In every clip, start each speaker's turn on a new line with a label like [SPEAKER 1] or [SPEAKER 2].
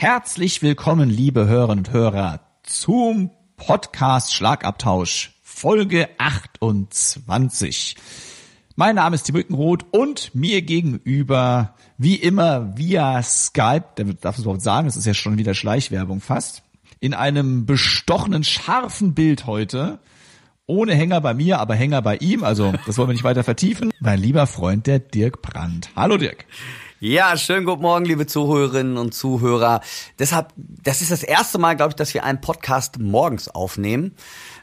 [SPEAKER 1] Herzlich willkommen, liebe Hörerinnen und Hörer, zum Podcast Schlagabtausch, Folge 28. Mein Name ist Tim Rückenroth und mir gegenüber, wie immer, via Skype, der darf es überhaupt sagen, das ist ja schon wieder Schleichwerbung fast, in einem bestochenen, scharfen Bild heute. Ohne Hänger bei mir, aber Hänger bei ihm. Also, das wollen wir nicht weiter vertiefen. Mein lieber Freund, der Dirk Brandt. Hallo Dirk.
[SPEAKER 2] Ja, schönen guten Morgen, liebe Zuhörerinnen und Zuhörer. Deshalb, das ist das erste Mal, glaube ich, dass wir einen Podcast morgens aufnehmen.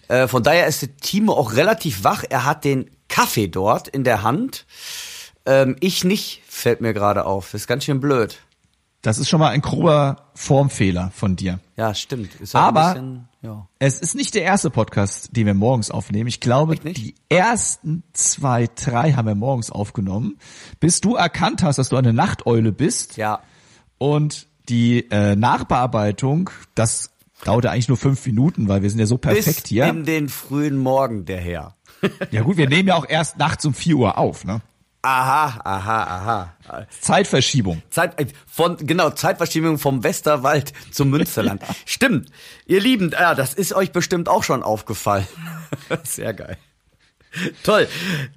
[SPEAKER 2] Äh, von daher ist Timo auch relativ wach. Er hat den Kaffee dort in der Hand. Ähm, ich nicht, fällt mir gerade auf. Das ist ganz schön blöd.
[SPEAKER 1] Das ist schon mal ein grober Formfehler von dir.
[SPEAKER 2] Ja, stimmt.
[SPEAKER 1] Aber bisschen, ja. es ist nicht der erste Podcast, den wir morgens aufnehmen. Ich glaube, die ersten zwei, drei haben wir morgens aufgenommen, bis du erkannt hast, dass du eine Nachteule bist.
[SPEAKER 2] Ja.
[SPEAKER 1] Und die äh, Nachbearbeitung, das dauerte eigentlich nur fünf Minuten, weil wir sind ja so perfekt
[SPEAKER 2] bis
[SPEAKER 1] hier.
[SPEAKER 2] in den frühen Morgen der Herr.
[SPEAKER 1] ja gut, wir nehmen ja auch erst nachts um vier Uhr auf, ne?
[SPEAKER 2] Aha, aha, aha.
[SPEAKER 1] Zeitverschiebung.
[SPEAKER 2] Zeit, äh, von, genau, Zeitverschiebung vom Westerwald zum Münsterland. ja. Stimmt. Ihr Lieben, ja, das ist euch bestimmt auch schon aufgefallen. Sehr geil. Toll.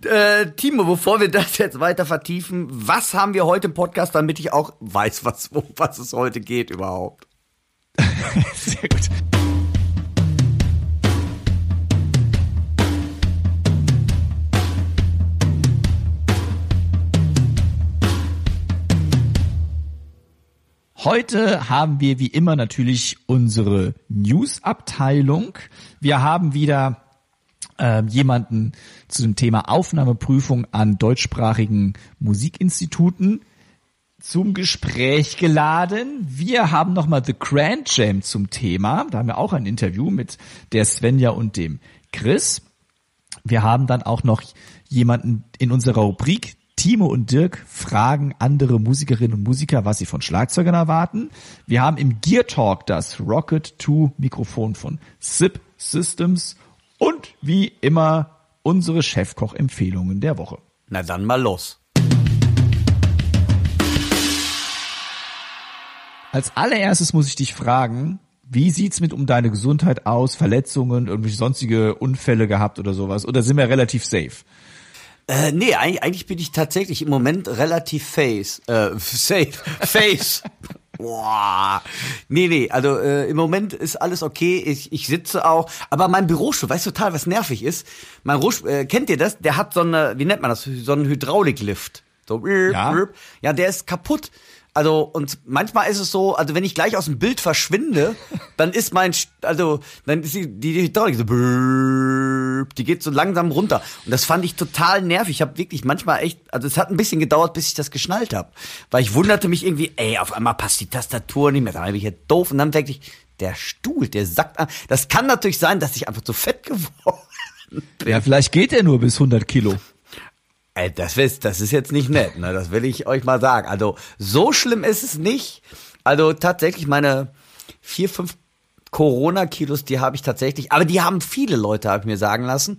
[SPEAKER 2] Äh, Timo, bevor wir das jetzt weiter vertiefen, was haben wir heute im Podcast, damit ich auch weiß, was, um was es heute geht überhaupt?
[SPEAKER 1] Sehr gut. Heute haben wir wie immer natürlich unsere News-Abteilung. Wir haben wieder äh, jemanden zu dem Thema Aufnahmeprüfung an deutschsprachigen Musikinstituten zum Gespräch geladen. Wir haben nochmal The Grand Jam zum Thema. Da haben wir auch ein Interview mit der Svenja und dem Chris. Wir haben dann auch noch jemanden in unserer Rubrik, Timo und Dirk fragen andere Musikerinnen und Musiker, was sie von Schlagzeugern erwarten. Wir haben im Gear Talk das Rocket 2 Mikrofon von SIP Systems und wie immer unsere Chefkoch-Empfehlungen der Woche.
[SPEAKER 2] Na dann mal los.
[SPEAKER 1] Als allererstes muss ich dich fragen, wie sieht's mit um deine Gesundheit aus? Verletzungen, irgendwelche sonstige Unfälle gehabt oder sowas? Oder sind wir relativ safe?
[SPEAKER 2] Äh, nee, eigentlich, eigentlich bin ich tatsächlich im Moment relativ face, äh, safe, face. Boah. Nee, nee, also äh, im Moment ist alles okay. Ich, ich sitze auch, aber mein Bürostuhl, weißt du total, was nervig ist? Mein Bürostuhl, äh, kennt ihr das? Der hat so eine, wie nennt man das? So einen Hydrauliklift. So,
[SPEAKER 1] ja.
[SPEAKER 2] ja, der ist kaputt. Also, und manchmal ist es so, also wenn ich gleich aus dem Bild verschwinde, dann ist mein, also, dann ist die, die Hydraulik so, die geht so langsam runter. Und das fand ich total nervig. Ich habe wirklich manchmal echt, also es hat ein bisschen gedauert, bis ich das geschnallt habe. Weil ich wunderte mich irgendwie, ey, auf einmal passt die Tastatur nicht mehr, dann bin ich jetzt doof. Und dann wirklich, der Stuhl, der sackt an. Das kann natürlich sein, dass ich einfach zu fett geworden bin.
[SPEAKER 1] Ja, vielleicht geht er nur bis 100 Kilo.
[SPEAKER 2] Ey, das ist, das ist jetzt nicht nett, ne? Das will ich euch mal sagen. Also, so schlimm ist es nicht. Also, tatsächlich meine vier, fünf Corona-Kilos, die habe ich tatsächlich, aber die haben viele Leute, habe ich mir sagen lassen.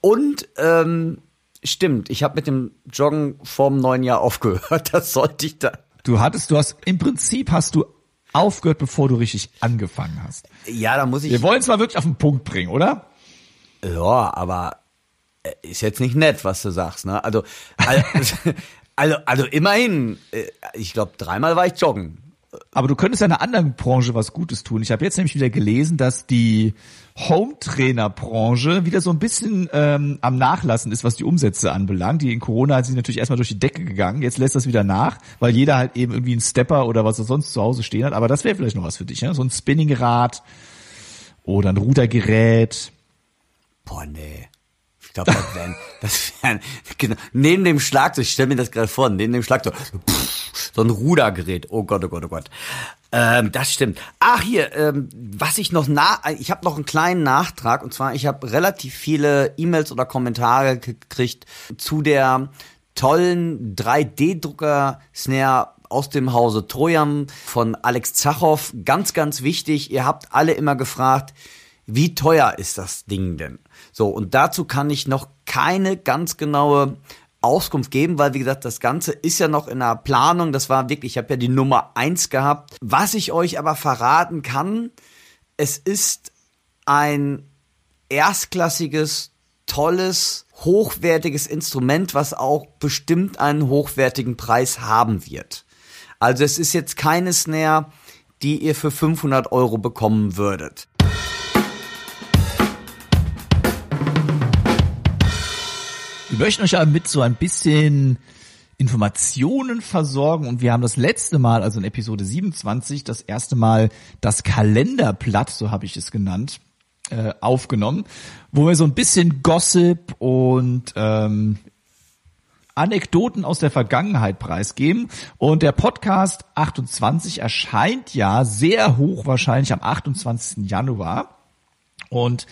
[SPEAKER 2] Und, ähm, stimmt, ich habe mit dem Joggen vorm neuen Jahr aufgehört. Das sollte ich da.
[SPEAKER 1] Du hattest, du hast, im Prinzip hast du aufgehört, bevor du richtig angefangen hast.
[SPEAKER 2] Ja, da muss ich.
[SPEAKER 1] Wir wollen es mal wirklich auf den Punkt bringen, oder?
[SPEAKER 2] Ja, aber ist jetzt nicht nett, was du sagst, ne? Also, also, also, immerhin, ich glaube, dreimal war ich joggen.
[SPEAKER 1] Aber du könntest einer anderen Branche was Gutes tun. Ich habe jetzt nämlich wieder gelesen, dass die Home-Trainer-Branche wieder so ein bisschen ähm, am Nachlassen ist, was die Umsätze anbelangt. Die in Corona sind natürlich erstmal durch die Decke gegangen. Jetzt lässt das wieder nach, weil jeder halt eben irgendwie einen Stepper oder was er sonst zu Hause stehen hat. Aber das wäre vielleicht noch was für dich, ne? So ein Spinningrad oder ein Rudergerät.
[SPEAKER 2] Boah, nee glaube, das wären, das wären, genau, neben dem Schlagzeug, ich stell mir das gerade vor, neben dem Schlagzeug, so, ein Rudergerät. Oh Gott, oh Gott, oh Gott. Ähm, das stimmt. Ach hier, ähm, was ich noch na, ich habe noch einen kleinen Nachtrag und zwar, ich habe relativ viele E-Mails oder Kommentare gekriegt zu der tollen 3D-Drucker-Snare aus dem Hause Trojam von Alex Zachow. Ganz, ganz wichtig. Ihr habt alle immer gefragt, wie teuer ist das Ding denn? So, und dazu kann ich noch keine ganz genaue Auskunft geben, weil wie gesagt, das Ganze ist ja noch in der Planung. Das war wirklich, ich habe ja die Nummer eins gehabt. Was ich euch aber verraten kann, es ist ein erstklassiges, tolles, hochwertiges Instrument, was auch bestimmt einen hochwertigen Preis haben wird. Also es ist jetzt keine Snare, die ihr für 500 Euro bekommen würdet.
[SPEAKER 1] Wir möchten euch aber mit so ein bisschen Informationen versorgen und wir haben das letzte Mal, also in Episode 27, das erste Mal das Kalenderblatt, so habe ich es genannt, äh, aufgenommen, wo wir so ein bisschen Gossip und ähm, Anekdoten aus der Vergangenheit preisgeben. Und der Podcast 28 erscheint ja sehr hochwahrscheinlich am 28. Januar. Und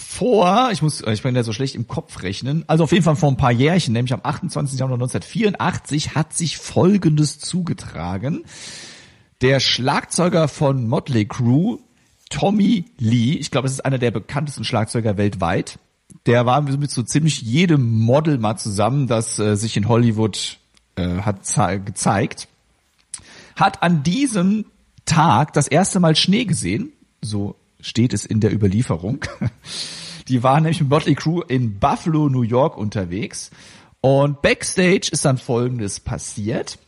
[SPEAKER 1] vor, ich muss, ich bin ja so schlecht im Kopf rechnen, also auf jeden Fall vor ein paar Jährchen, nämlich am 28. Januar 1984, hat sich Folgendes zugetragen. Der Schlagzeuger von Motley Crue, Tommy Lee, ich glaube, es ist einer der bekanntesten Schlagzeuger weltweit, der war mit so ziemlich jedem Model mal zusammen, das äh, sich in Hollywood äh, hat gezeigt, hat an diesem Tag das erste Mal Schnee gesehen, so steht es in der Überlieferung. Die waren nämlich mit Motley Crew in Buffalo, New York unterwegs und backstage ist dann Folgendes passiert.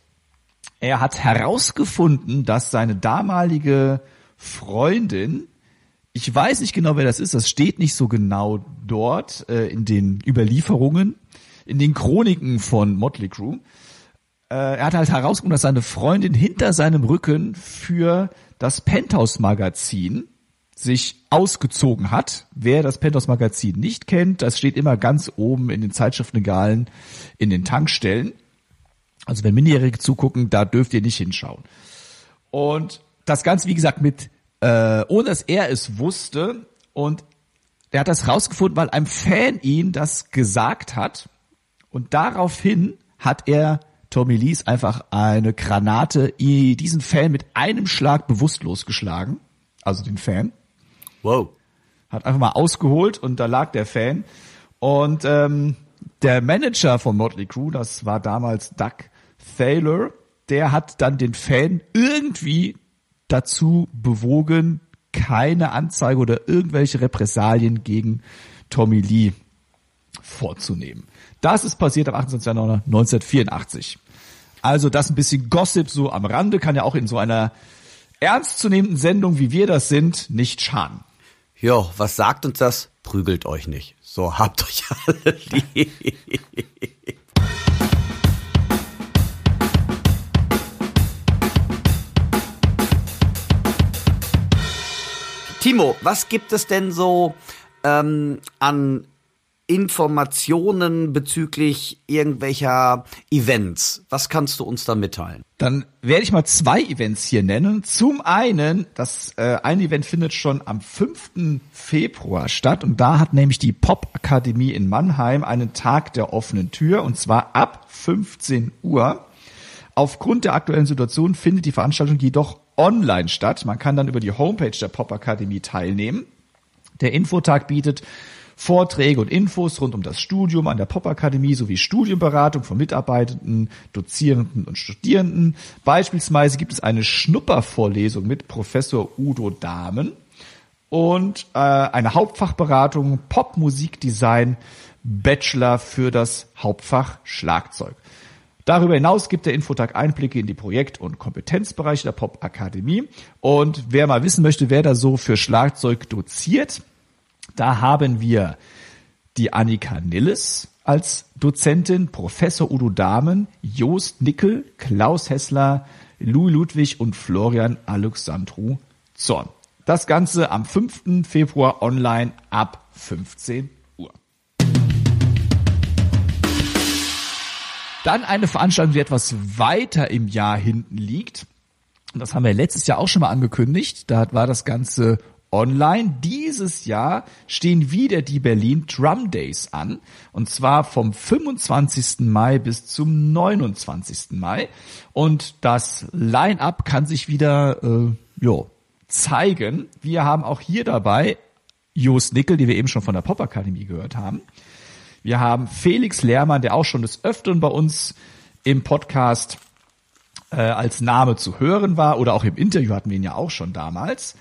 [SPEAKER 1] Er hat herausgefunden, dass seine damalige Freundin ich weiß nicht genau, wer das ist. Das steht nicht so genau dort äh, in den Überlieferungen, in den Chroniken von Motley Crue. Äh, er hat halt herausgefunden, dass seine Freundin hinter seinem Rücken für das Penthouse Magazin sich ausgezogen hat. Wer das Penthouse Magazin nicht kennt, das steht immer ganz oben in den Zeitschriftenregalen in den Tankstellen. Also wenn Minijährige zugucken, da dürft ihr nicht hinschauen. Und das Ganze, wie gesagt, mit äh, ohne dass er es wusste. Und er hat das rausgefunden, weil ein Fan ihn das gesagt hat. Und daraufhin hat er Tommy Lees einfach eine Granate diesen Fan mit einem Schlag bewusstlos geschlagen. Also den Fan.
[SPEAKER 2] Wow.
[SPEAKER 1] Hat einfach mal ausgeholt und da lag der Fan. Und ähm, der Manager von Motley Crue, das war damals Doug Thaler, der hat dann den Fan irgendwie dazu bewogen, keine Anzeige oder irgendwelche Repressalien gegen Tommy Lee vorzunehmen. Das ist passiert am 28. Januar 1984. Also das ein bisschen Gossip so am Rande kann ja auch in so einer ernstzunehmenden Sendung, wie wir das sind, nicht schaden.
[SPEAKER 2] Jo, was sagt uns das? Prügelt euch nicht. So habt euch alle lieb. Timo, was gibt es denn so ähm, an Informationen bezüglich irgendwelcher Events? Was kannst du uns da mitteilen?
[SPEAKER 1] Dann werde ich mal zwei Events hier nennen. Zum einen, das äh, eine Event findet schon am 5. Februar statt und da hat nämlich die Pop Akademie in Mannheim einen Tag der offenen Tür und zwar ab 15 Uhr. Aufgrund der aktuellen Situation findet die Veranstaltung jedoch online statt. Man kann dann über die Homepage der Pop Akademie teilnehmen. Der Infotag bietet Vorträge und Infos rund um das Studium an der Pop Akademie sowie Studienberatung von Mitarbeitenden, Dozierenden und Studierenden. Beispielsweise gibt es eine Schnuppervorlesung mit Professor Udo Dahmen und äh, eine Hauptfachberatung Popmusikdesign Bachelor für das Hauptfach Schlagzeug. Darüber hinaus gibt der Infotag Einblicke in die Projekt- und Kompetenzbereiche der Pop Akademie. Und wer mal wissen möchte, wer da so für Schlagzeug doziert, da haben wir die Annika Nilles als Dozentin, Professor Udo Dahmen, Joost Nickel, Klaus Hessler, Louis Ludwig und Florian Alexandru Zorn. Das Ganze am 5. Februar online ab 15 Uhr. Dann eine Veranstaltung, die etwas weiter im Jahr hinten liegt. Das haben wir letztes Jahr auch schon mal angekündigt. Da war das Ganze online. Dieses Jahr stehen wieder die Berlin Drum Days an. Und zwar vom 25. Mai bis zum 29. Mai. Und das Line-up kann sich wieder, äh, jo, zeigen. Wir haben auch hier dabei Jost Nickel, die wir eben schon von der Popakademie gehört haben. Wir haben Felix Lehrmann, der auch schon des Öfteren bei uns im Podcast äh, als Name zu hören war oder auch im Interview hatten wir ihn ja auch schon damals.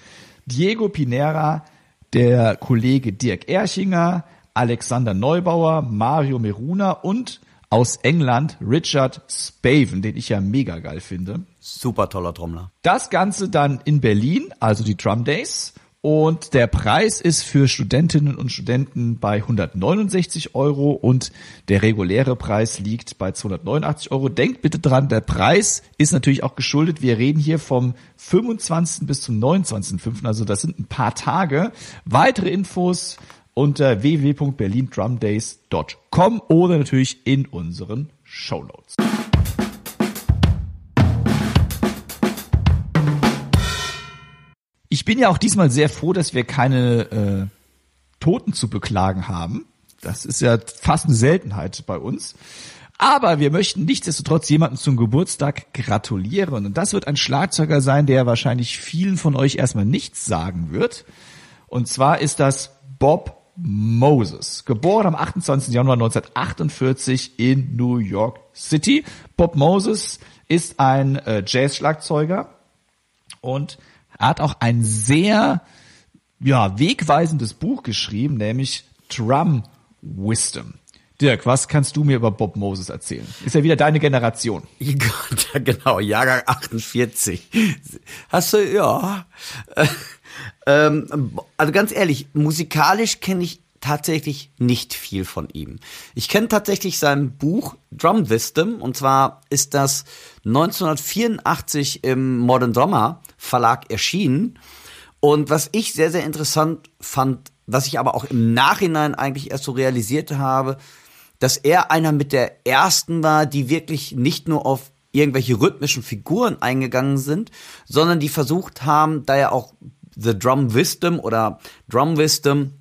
[SPEAKER 1] Diego Pinera, der Kollege Dirk Erchinger, Alexander Neubauer, Mario Meruna und aus England Richard Spaven, den ich ja mega geil finde.
[SPEAKER 2] Super toller Trommler.
[SPEAKER 1] Das Ganze dann in Berlin, also die Drum Days. Und der Preis ist für Studentinnen und Studenten bei 169 Euro und der reguläre Preis liegt bei 289 Euro. Denkt bitte dran, der Preis ist natürlich auch geschuldet. Wir reden hier vom 25. bis zum 29.05. Also das sind ein paar Tage. Weitere Infos unter www.berlindrumdays.com oder natürlich in unseren Show Notes. Ich bin ja auch diesmal sehr froh, dass wir keine äh, Toten zu beklagen haben. Das ist ja fast eine Seltenheit bei uns. Aber wir möchten nichtsdestotrotz jemanden zum Geburtstag gratulieren. Und das wird ein Schlagzeuger sein, der wahrscheinlich vielen von euch erstmal nichts sagen wird. Und zwar ist das Bob Moses, geboren am 28. Januar 1948 in New York City. Bob Moses ist ein äh, Jazz-Schlagzeuger und er hat auch ein sehr ja, wegweisendes Buch geschrieben, nämlich Drum Wisdom. Dirk, was kannst du mir über Bob Moses erzählen? Ist ja wieder deine Generation.
[SPEAKER 2] Ja, genau, Jahrgang 48. Hast du, ja. Ähm, also ganz ehrlich, musikalisch kenne ich tatsächlich nicht viel von ihm. Ich kenne tatsächlich sein Buch Drum Wisdom und zwar ist das 1984 im Modern Drummer Verlag erschienen und was ich sehr sehr interessant fand, was ich aber auch im Nachhinein eigentlich erst so realisiert habe, dass er einer mit der ersten war, die wirklich nicht nur auf irgendwelche rhythmischen Figuren eingegangen sind, sondern die versucht haben, da ja auch The Drum Wisdom oder Drum Wisdom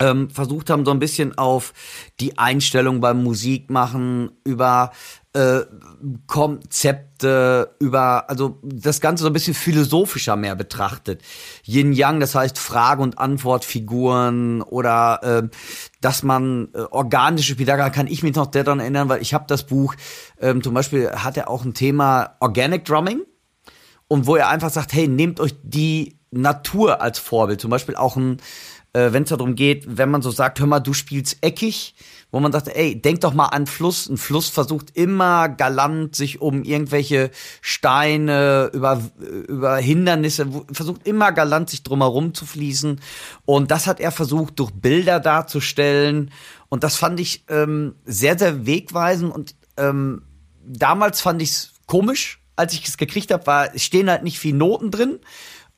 [SPEAKER 2] ähm, versucht haben, so ein bisschen auf die Einstellung beim Musikmachen, über äh, Konzepte, über, also das Ganze so ein bisschen philosophischer mehr betrachtet. Yin Yang, das heißt Frage- und Antwortfiguren oder äh, dass man äh, organische da kann ich mich noch daran erinnern, weil ich habe das Buch, ähm, zum Beispiel hat er auch ein Thema Organic Drumming und wo er einfach sagt, hey, nehmt euch die Natur als Vorbild. Zum Beispiel auch ein, äh, wenn es darum geht, wenn man so sagt, hör mal, du spielst eckig, wo man sagt, ey, denk doch mal an Fluss. Ein Fluss versucht immer galant sich um irgendwelche Steine, über, über Hindernisse, versucht immer galant sich drumherum zu fließen. Und das hat er versucht, durch Bilder darzustellen. Und das fand ich ähm, sehr, sehr wegweisend. Und ähm, damals fand ich es komisch, als ich es gekriegt habe, war, es stehen halt nicht viel Noten drin.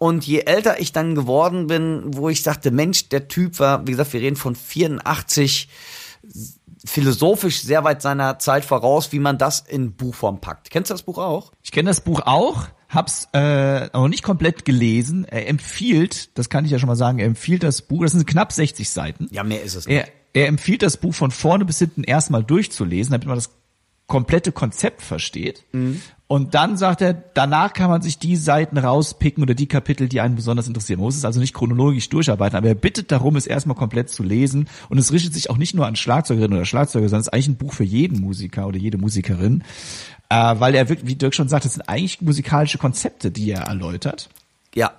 [SPEAKER 2] Und je älter ich dann geworden bin, wo ich sagte, Mensch, der Typ war, wie gesagt, wir reden von 84, philosophisch sehr weit seiner Zeit voraus, wie man das in Buchform packt. Kennst du das Buch auch?
[SPEAKER 1] Ich kenne das Buch auch, hab's äh, noch nicht komplett gelesen. Er empfiehlt, das kann ich ja schon mal sagen, er empfiehlt das Buch, das sind knapp 60 Seiten.
[SPEAKER 2] Ja, mehr ist es nicht.
[SPEAKER 1] Er, er empfiehlt das Buch von vorne bis hinten erstmal durchzulesen, damit man das komplette Konzept versteht. Mhm. Und dann sagt er, danach kann man sich die Seiten rauspicken oder die Kapitel, die einen besonders interessieren. Man muss es also nicht chronologisch durcharbeiten, aber er bittet darum, es erstmal komplett zu lesen. Und es richtet sich auch nicht nur an Schlagzeugerinnen oder Schlagzeuger, sondern es ist eigentlich ein Buch für jeden Musiker oder jede Musikerin. Äh, weil er wirklich, wie Dirk schon sagt, das sind eigentlich musikalische Konzepte, die er erläutert.
[SPEAKER 2] Ja.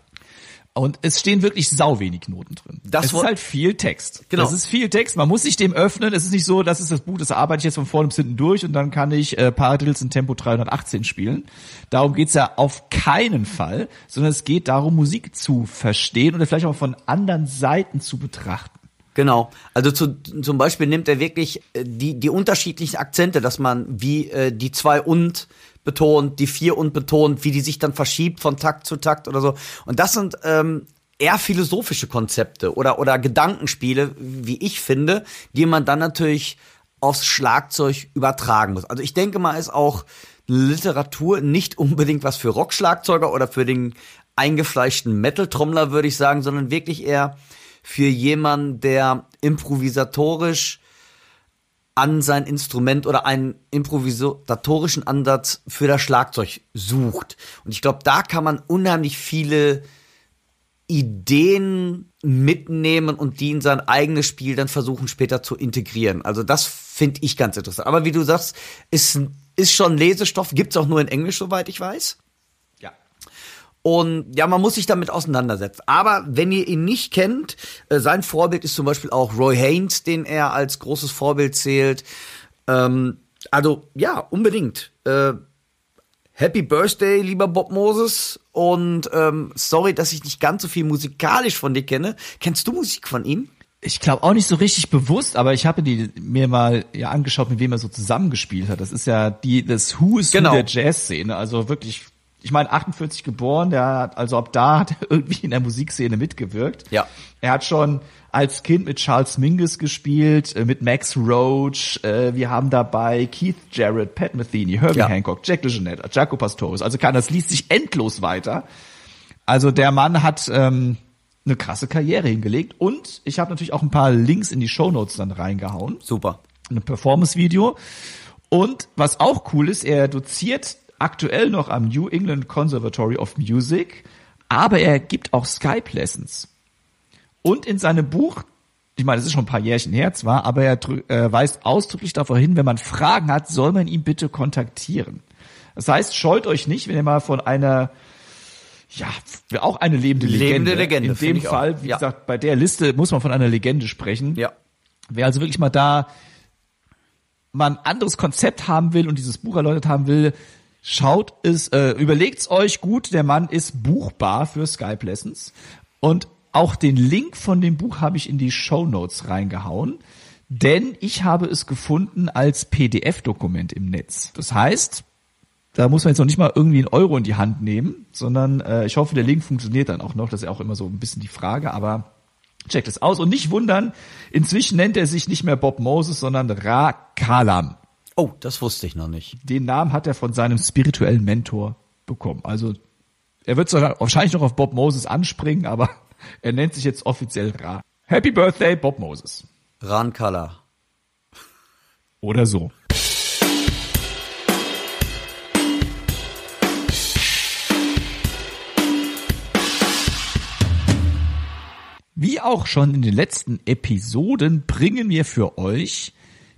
[SPEAKER 1] Und es stehen wirklich sau wenig Noten drin. Das es ist halt viel Text.
[SPEAKER 2] Genau.
[SPEAKER 1] Das ist viel Text. Man muss sich dem öffnen. Es ist nicht so, das ist das Buch, das arbeite ich jetzt von vorne bis hinten durch und dann kann ich äh, Paradiddles in Tempo 318 spielen. Darum geht's ja auf keinen Fall, sondern es geht darum, Musik zu verstehen und vielleicht auch von anderen Seiten zu betrachten.
[SPEAKER 2] Genau. Also zu, zum Beispiel nimmt er wirklich äh, die, die unterschiedlichen Akzente, dass man wie äh, die zwei und betont, die vier und betont, wie die sich dann verschiebt von Takt zu Takt oder so. Und das sind ähm, eher philosophische Konzepte oder, oder Gedankenspiele, wie ich finde, die man dann natürlich aufs Schlagzeug übertragen muss. Also ich denke mal, ist auch Literatur nicht unbedingt was für Rockschlagzeuger oder für den eingefleischten Metal-Trommler, würde ich sagen, sondern wirklich eher für jemanden, der improvisatorisch an sein Instrument oder einen improvisatorischen Ansatz für das Schlagzeug sucht. Und ich glaube, da kann man unheimlich viele Ideen mitnehmen und die in sein eigenes Spiel dann versuchen später zu integrieren. Also das finde ich ganz interessant. Aber wie du sagst, ist, ist schon Lesestoff, gibt's auch nur in Englisch, soweit ich weiß. Und ja, man muss sich damit auseinandersetzen. Aber wenn ihr ihn nicht kennt, äh, sein Vorbild ist zum Beispiel auch Roy Haynes, den er als großes Vorbild zählt. Ähm, also ja, unbedingt. Äh, Happy Birthday, lieber Bob Moses. Und ähm, sorry, dass ich nicht ganz so viel musikalisch von dir kenne. Kennst du Musik von ihm?
[SPEAKER 1] Ich glaube auch nicht so richtig bewusst, aber ich habe die mir mal ja angeschaut, mit wem er so zusammengespielt hat. Das ist ja die das Who is genau. der Jazzszene, also wirklich ich meine, 48 geboren, der hat, also ab da hat er irgendwie in der Musikszene mitgewirkt.
[SPEAKER 2] Ja.
[SPEAKER 1] Er hat schon als Kind mit Charles Mingus gespielt, äh, mit Max Roach, äh, wir haben dabei Keith Jarrett, Pat Metheny, Herbie ja. Hancock, Jack DeJohnette, Jaco Pastorius. Also kann das liest sich endlos weiter. Also der Mann hat ähm, eine krasse Karriere hingelegt und ich habe natürlich auch ein paar Links in die Show Notes dann reingehauen.
[SPEAKER 2] Super.
[SPEAKER 1] Ein Performance-Video. Und was auch cool ist, er doziert aktuell noch am New England Conservatory of Music, aber er gibt auch Skype Lessons. Und in seinem Buch, ich meine, das ist schon ein paar Jährchen her zwar, aber er äh, weist ausdrücklich darauf hin, wenn man Fragen hat, soll man ihn bitte kontaktieren. Das heißt, scheut euch nicht, wenn ihr mal von einer ja, auch eine lebende Legende.
[SPEAKER 2] Lebende Legende.
[SPEAKER 1] In dem Fall, wie ja. gesagt, bei der Liste muss man von einer Legende sprechen.
[SPEAKER 2] Ja.
[SPEAKER 1] Wer also wirklich mal da mal ein anderes Konzept haben will und dieses Buch erläutert haben will, Schaut es, äh, überlegt's euch gut, der Mann ist buchbar für Skype Lessons. Und auch den Link von dem Buch habe ich in die Show Notes reingehauen, denn ich habe es gefunden als PDF-Dokument im Netz. Das heißt, da muss man jetzt noch nicht mal irgendwie einen Euro in die Hand nehmen, sondern äh, ich hoffe, der Link funktioniert dann auch noch. Das ist ja auch immer so ein bisschen die Frage, aber checkt es aus und nicht wundern, inzwischen nennt er sich nicht mehr Bob Moses, sondern Ra Kalam.
[SPEAKER 2] Oh, das wusste ich noch nicht.
[SPEAKER 1] Den Namen hat er von seinem spirituellen Mentor bekommen. Also er wird wahrscheinlich noch auf Bob Moses anspringen, aber er nennt sich jetzt offiziell Ra. Happy Birthday, Bob Moses.
[SPEAKER 2] Ran Kala.
[SPEAKER 1] Oder so. Wie auch schon in den letzten Episoden bringen wir für euch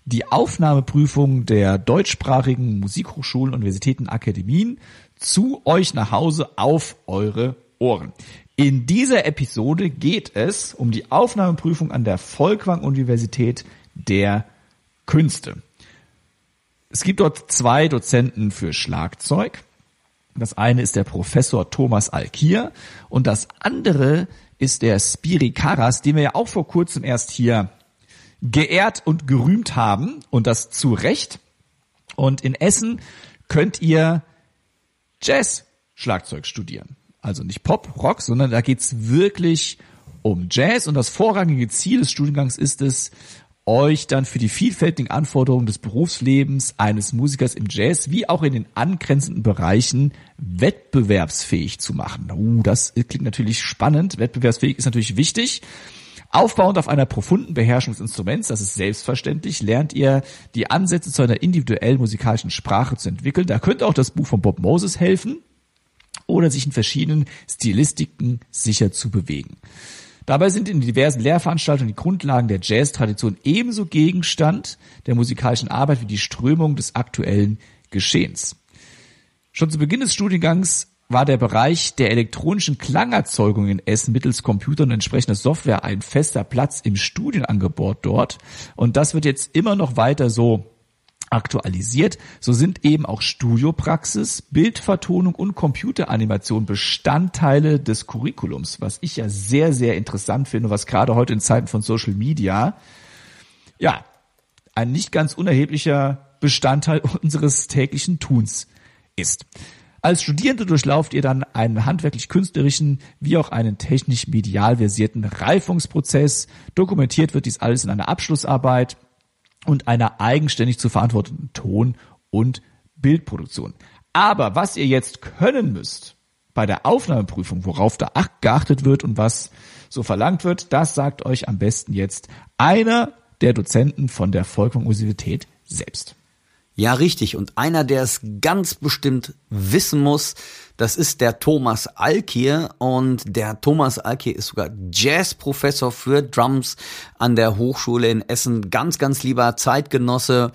[SPEAKER 1] die Aufnahmeprüfung der deutschsprachigen Musikhochschulen, Universitäten, Akademien zu euch nach Hause auf eure Ohren. In dieser Episode geht es um die Aufnahmeprüfung an der Volkwang Universität der Künste. Es gibt dort zwei Dozenten für Schlagzeug. Das eine ist der Professor Thomas Alkier und das andere ist der Spiri Karas, den wir ja auch vor kurzem erst hier geehrt und gerühmt haben und das zu Recht. Und in Essen könnt ihr Jazz-Schlagzeug studieren. Also nicht Pop, Rock, sondern da geht's wirklich um Jazz und das vorrangige Ziel des Studiengangs ist es, euch dann für die vielfältigen Anforderungen des Berufslebens eines Musikers im Jazz wie auch in den angrenzenden Bereichen wettbewerbsfähig zu machen. Uh, das klingt natürlich spannend. Wettbewerbsfähig ist natürlich wichtig. Aufbauend auf einer profunden Beherrschung des Instruments, das ist selbstverständlich, lernt ihr die Ansätze zu einer individuellen musikalischen Sprache zu entwickeln. Da könnte auch das Buch von Bob Moses helfen oder sich in verschiedenen Stilistiken sicher zu bewegen. Dabei sind in diversen Lehrveranstaltungen die Grundlagen der Jazz-Tradition ebenso Gegenstand der musikalischen Arbeit wie die Strömung des aktuellen Geschehens. Schon zu Beginn des Studiengangs war der Bereich der elektronischen Klangerzeugung in Essen mittels Computer und entsprechender Software ein fester Platz im Studienangebot dort. Und das wird jetzt immer noch weiter so aktualisiert. So sind eben auch Studiopraxis, Bildvertonung und Computeranimation Bestandteile des Curriculums, was ich ja sehr, sehr interessant finde, was gerade heute in Zeiten von Social Media, ja, ein nicht ganz unerheblicher Bestandteil unseres täglichen Tuns ist. Als Studierende durchlauft ihr dann einen handwerklich-künstlerischen wie auch einen technisch-medial versierten Reifungsprozess. Dokumentiert wird dies alles in einer Abschlussarbeit. und einer eigenständig zu verantwortenden Ton- und Bildproduktion. Aber was ihr jetzt können müsst bei der Aufnahmeprüfung, worauf da geachtet wird und was so verlangt wird, das sagt euch am besten jetzt einer der Dozenten von der Volkwang Universität selbst.
[SPEAKER 2] Ja, richtig. Und einer, der es ganz bestimmt wissen muss, das ist der Thomas Alkier. Und der Thomas Alkier ist sogar Jazzprofessor für Drums an der Hochschule in Essen. Ganz, ganz lieber Zeitgenosse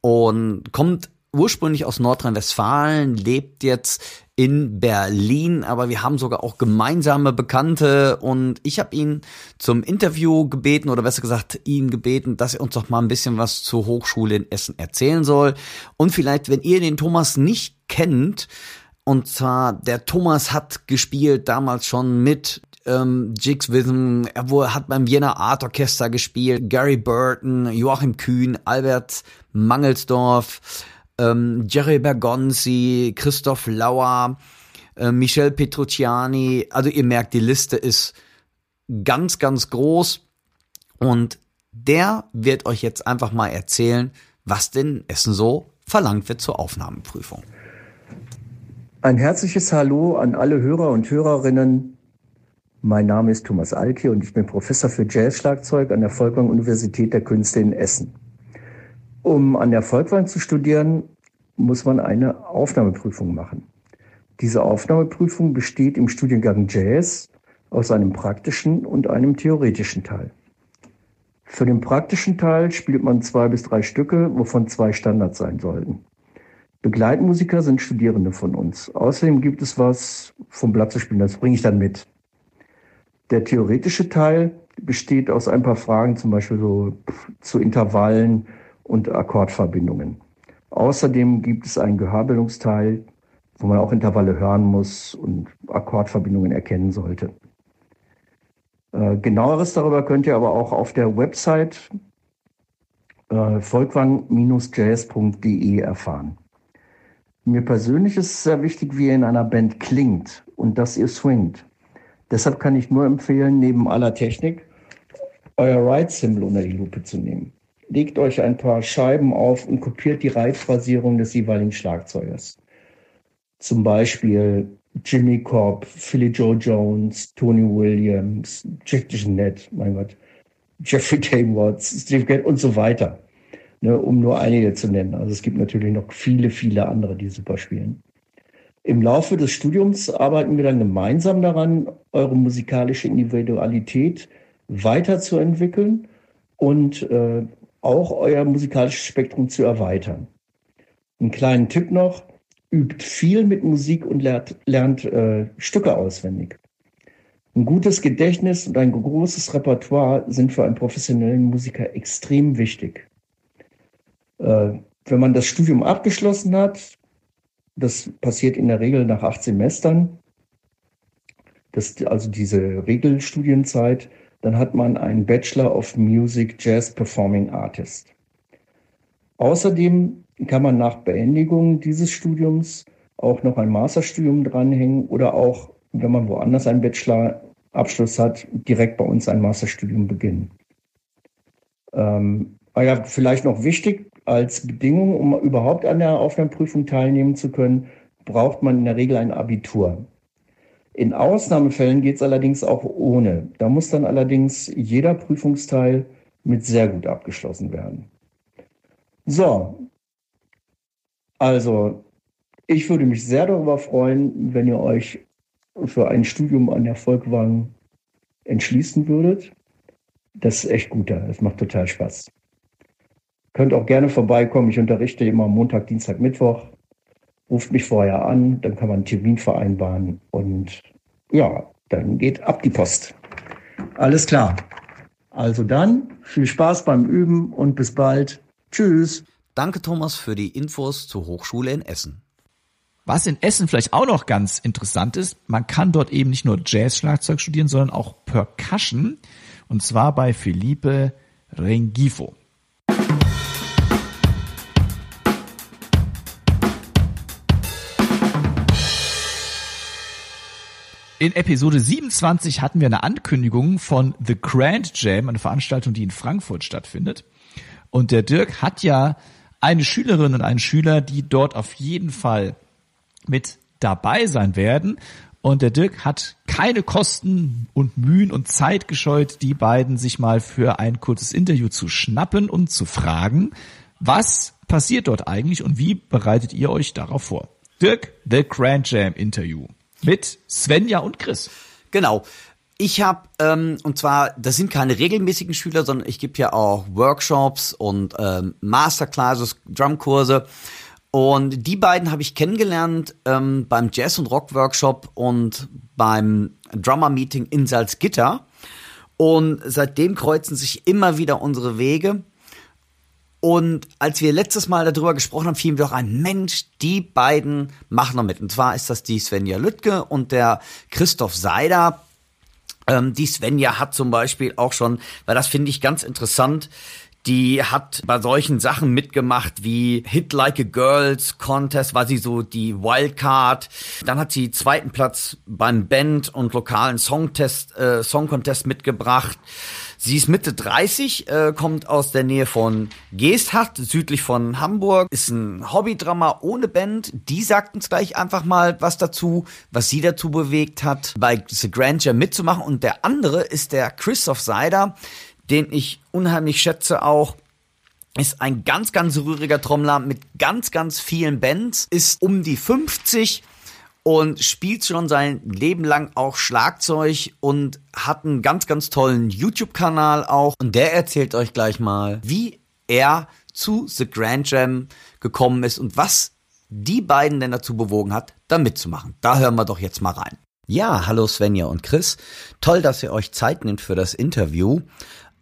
[SPEAKER 2] und kommt ursprünglich aus Nordrhein-Westfalen, lebt jetzt in Berlin, aber wir haben sogar auch gemeinsame Bekannte. Und ich habe ihn zum Interview gebeten oder besser gesagt ihn gebeten, dass er uns doch mal ein bisschen was zur Hochschule in Essen erzählen soll. Und vielleicht, wenn ihr den Thomas nicht kennt, und zwar der Thomas hat gespielt damals schon mit ähm, Jigs Wism, er hat beim Vienna Art Orchester gespielt, Gary Burton, Joachim Kühn, Albert Mangelsdorf, ähm, Jerry Bergonzi, Christoph Lauer, äh, Michel Petrucciani. Also ihr merkt, die Liste ist ganz, ganz groß. Und der wird euch jetzt einfach mal erzählen, was denn Essen so verlangt wird zur Aufnahmeprüfung.
[SPEAKER 3] Ein herzliches Hallo an alle Hörer und Hörerinnen. Mein Name ist Thomas Alki und ich bin Professor für Jazzschlagzeug an der Volkwang Universität der Künste in Essen. Um an der Volkwang zu studieren, muss man eine Aufnahmeprüfung machen. Diese Aufnahmeprüfung besteht im Studiengang Jazz aus einem praktischen und einem theoretischen Teil. Für den praktischen Teil spielt man zwei bis drei Stücke, wovon zwei Standards sein sollten. Begleitmusiker sind Studierende von uns. Außerdem gibt es was vom Blatt zu spielen, das bringe ich dann mit. Der theoretische Teil besteht aus ein paar Fragen, zum Beispiel so zu Intervallen und Akkordverbindungen. Außerdem gibt es einen Gehörbildungsteil, wo man auch Intervalle hören muss und Akkordverbindungen erkennen sollte. Äh, genaueres darüber könnt ihr aber auch auf der Website äh, volkwang-jazz.de erfahren. Mir persönlich ist es sehr wichtig, wie ihr in einer Band klingt und dass ihr swingt. Deshalb kann ich nur empfehlen, neben aller Technik euer Ride-Symbol unter die Lupe zu nehmen legt euch ein paar Scheiben auf und kopiert die Reitphrasierung des jeweiligen Schlagzeugers. Zum Beispiel Jimmy Cobb, Philly Joe Jones, Tony Williams, Jack Jeanette, mein Gott, Jeffrey Dame Watts, Steve Gadd und so weiter. Ne, um nur einige zu nennen. Also es gibt natürlich noch viele, viele andere, die super spielen. Im Laufe des Studiums arbeiten wir dann gemeinsam daran, eure musikalische Individualität weiterzuentwickeln und äh, auch euer musikalisches Spektrum zu erweitern. Einen kleinen Tipp noch, übt viel mit Musik und lernt, lernt äh, Stücke auswendig. Ein gutes Gedächtnis und ein großes Repertoire sind für einen professionellen Musiker extrem wichtig. Äh, wenn man das Studium abgeschlossen hat, das passiert in der Regel nach acht Semestern, das, also diese Regelstudienzeit, dann hat man einen Bachelor of Music Jazz Performing Artist. Außerdem kann man nach Beendigung dieses Studiums auch noch ein Masterstudium dranhängen oder auch, wenn man woanders einen Bachelorabschluss hat, direkt bei uns ein Masterstudium beginnen. Ähm, aber ja, vielleicht noch wichtig als Bedingung, um überhaupt an der Aufnahmeprüfung teilnehmen zu können, braucht man in der Regel ein Abitur. In Ausnahmefällen geht es allerdings auch ohne. Da muss dann allerdings jeder Prüfungsteil mit sehr gut abgeschlossen werden. So, also ich würde mich sehr darüber freuen, wenn ihr euch für ein Studium an der Volkwang entschließen würdet. Das ist echt gut da. Das macht total Spaß. Könnt auch gerne vorbeikommen. Ich unterrichte immer Montag, Dienstag, Mittwoch ruft mich vorher an, dann kann man einen Termin vereinbaren und ja, dann geht ab die Post. Alles klar. Also dann, viel Spaß beim Üben und bis bald. Tschüss.
[SPEAKER 2] Danke Thomas für die Infos zur Hochschule in Essen.
[SPEAKER 1] Was in Essen vielleicht auch noch ganz interessant ist, man kann dort eben nicht nur Jazz-Schlagzeug studieren, sondern auch Percussion. Und zwar bei Felipe Rengifo. In Episode 27 hatten wir eine Ankündigung von The Grand Jam, eine Veranstaltung, die in Frankfurt stattfindet. Und der Dirk hat ja eine Schülerin und einen Schüler, die dort auf jeden Fall mit dabei sein werden. Und der Dirk hat keine Kosten und Mühen und Zeit gescheut, die beiden sich mal für ein kurzes Interview zu schnappen und zu fragen, was passiert dort eigentlich und wie bereitet ihr euch darauf vor? Dirk, The Grand Jam Interview mit Svenja und Chris.
[SPEAKER 2] Genau. Ich habe, ähm, und zwar, das sind keine regelmäßigen Schüler, sondern ich gebe ja auch Workshops und ähm, Masterclasses, Drumkurse. Und die beiden habe ich kennengelernt ähm, beim Jazz- und Rock-Workshop und beim Drummer-Meeting in Salzgitter. Und seitdem kreuzen sich immer wieder unsere Wege. Und als wir letztes Mal darüber gesprochen haben, fiel mir doch ein Mensch, die beiden machen noch mit. Und zwar ist das die Svenja Lüttke und der Christoph Seider. Ähm, die Svenja hat zum Beispiel auch schon, weil das finde ich ganz interessant, die hat bei solchen Sachen mitgemacht wie Hit Like a Girls Contest, war sie so die Wildcard. Dann hat sie zweiten Platz beim Band und lokalen Songtest, äh, Song Contest mitgebracht. Sie ist Mitte 30, äh, kommt aus der Nähe von Geesthacht, südlich von Hamburg, ist ein Hobbydrama ohne Band. Die sagt uns gleich einfach mal was dazu, was sie dazu bewegt hat, bei The Grandeur mitzumachen. Und der andere ist der Christoph Seider, den ich unheimlich schätze auch ist ein ganz, ganz rühriger Trommler mit ganz, ganz vielen Bands, ist um die 50 und spielt schon sein Leben lang auch Schlagzeug und hat einen ganz, ganz tollen YouTube-Kanal auch. Und der erzählt euch gleich mal, wie er zu The Grand Jam gekommen ist und was die beiden denn dazu bewogen hat, da mitzumachen. Da hören wir doch jetzt mal rein. Ja, hallo Svenja und Chris. Toll, dass ihr euch Zeit nimmt für das Interview.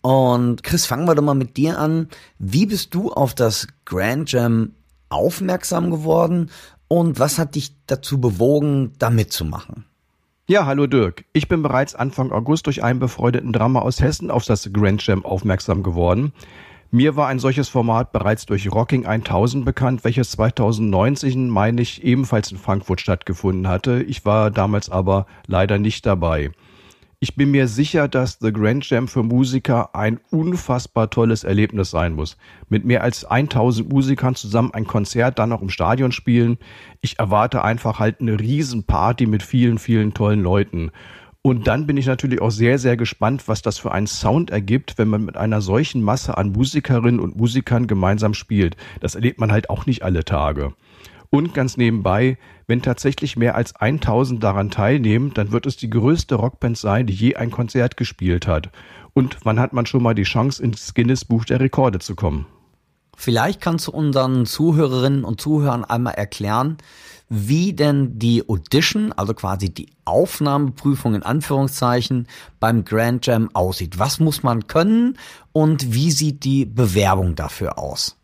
[SPEAKER 2] Und Chris, fangen wir doch mal mit dir an. Wie bist du auf das Grand Jam aufmerksam geworden und was hat dich dazu bewogen, da mitzumachen?
[SPEAKER 4] Ja, hallo Dirk. Ich bin bereits Anfang August durch einen befreundeten Drama aus Hessen auf das Grand Jam aufmerksam geworden. Mir war ein solches Format bereits durch Rocking 1000 bekannt, welches 2019, meine ich, ebenfalls in Frankfurt stattgefunden hatte. Ich war damals aber leider nicht dabei. Ich bin mir sicher, dass The Grand Jam für Musiker ein unfassbar tolles Erlebnis sein muss. Mit mehr als 1000 Musikern zusammen ein Konzert, dann noch im Stadion spielen. Ich erwarte einfach halt eine Riesenparty mit vielen, vielen tollen Leuten. Und dann bin ich natürlich auch sehr, sehr gespannt, was das für einen Sound ergibt, wenn man mit einer solchen Masse an Musikerinnen und Musikern gemeinsam spielt. Das erlebt man halt auch nicht alle Tage. Und ganz nebenbei, wenn tatsächlich mehr als 1000 daran teilnehmen, dann wird es die größte Rockband sein, die je ein Konzert gespielt hat. Und wann hat man schon mal die Chance, ins Guinness Buch der Rekorde zu kommen?
[SPEAKER 2] Vielleicht kannst du unseren Zuhörerinnen und Zuhörern einmal erklären, wie denn die Audition, also quasi die Aufnahmeprüfung in Anführungszeichen beim Grand Jam aussieht. Was muss man können und wie sieht die Bewerbung dafür aus?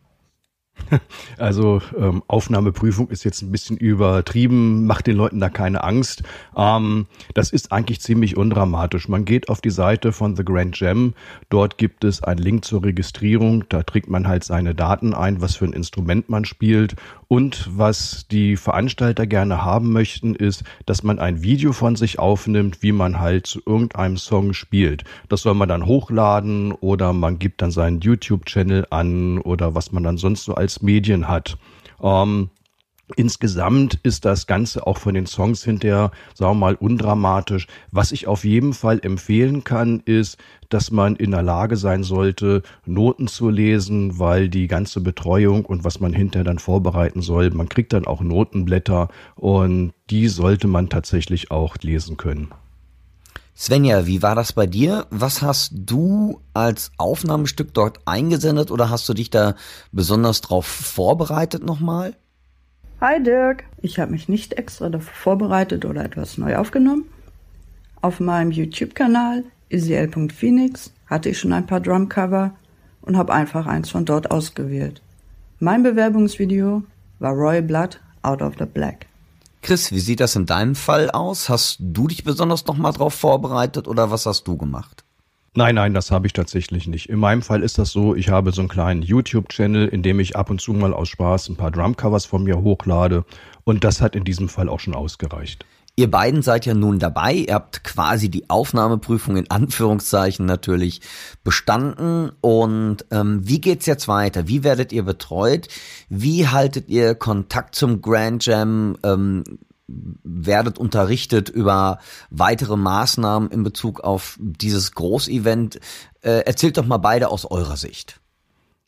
[SPEAKER 4] Also ähm, Aufnahmeprüfung ist jetzt ein bisschen übertrieben, macht den Leuten da keine Angst. Ähm, das ist eigentlich ziemlich undramatisch. Man geht auf die Seite von The Grand Jam, dort gibt es einen Link zur Registrierung, da trägt man halt seine Daten ein, was für ein Instrument man spielt und was die Veranstalter gerne haben möchten, ist, dass man ein Video von sich aufnimmt, wie man halt zu irgendeinem Song spielt. Das soll man dann hochladen oder man gibt dann seinen YouTube-Channel an oder was man dann sonst so als Medien hat. Ähm, Insgesamt ist das Ganze auch von den Songs hinterher, sagen wir mal, undramatisch. Was ich auf jeden Fall empfehlen kann, ist, dass man in der Lage sein sollte, Noten zu lesen, weil die ganze Betreuung und was man hinterher dann vorbereiten soll, man kriegt dann auch Notenblätter und die sollte man tatsächlich auch lesen können.
[SPEAKER 2] Svenja, wie war das bei dir? Was hast du als Aufnahmestück dort eingesendet oder hast du dich da besonders drauf vorbereitet nochmal?
[SPEAKER 5] Hi Dirk, ich habe mich nicht extra dafür vorbereitet oder etwas neu aufgenommen. Auf meinem YouTube-Kanal isiel.phoenix hatte ich schon ein paar Drumcover und habe einfach eins von dort ausgewählt. Mein Bewerbungsvideo war Royal Blood Out of the Black.
[SPEAKER 2] Chris, wie sieht das in deinem Fall aus? Hast du dich besonders nochmal drauf vorbereitet oder was hast du gemacht?
[SPEAKER 4] Nein, nein, das habe ich tatsächlich nicht. In meinem Fall ist das so, ich habe so einen kleinen YouTube-Channel, in dem ich ab und zu mal aus Spaß ein paar Drumcovers von mir hochlade und das hat in diesem Fall auch schon ausgereicht.
[SPEAKER 2] Ihr beiden seid ja nun dabei. Ihr habt quasi die Aufnahmeprüfung in Anführungszeichen natürlich bestanden. Und ähm, wie geht's jetzt weiter? Wie werdet ihr betreut? Wie haltet ihr Kontakt zum Grand Jam? Ähm, werdet unterrichtet über weitere Maßnahmen in Bezug auf dieses Großevent. Äh, erzählt doch mal beide aus eurer Sicht.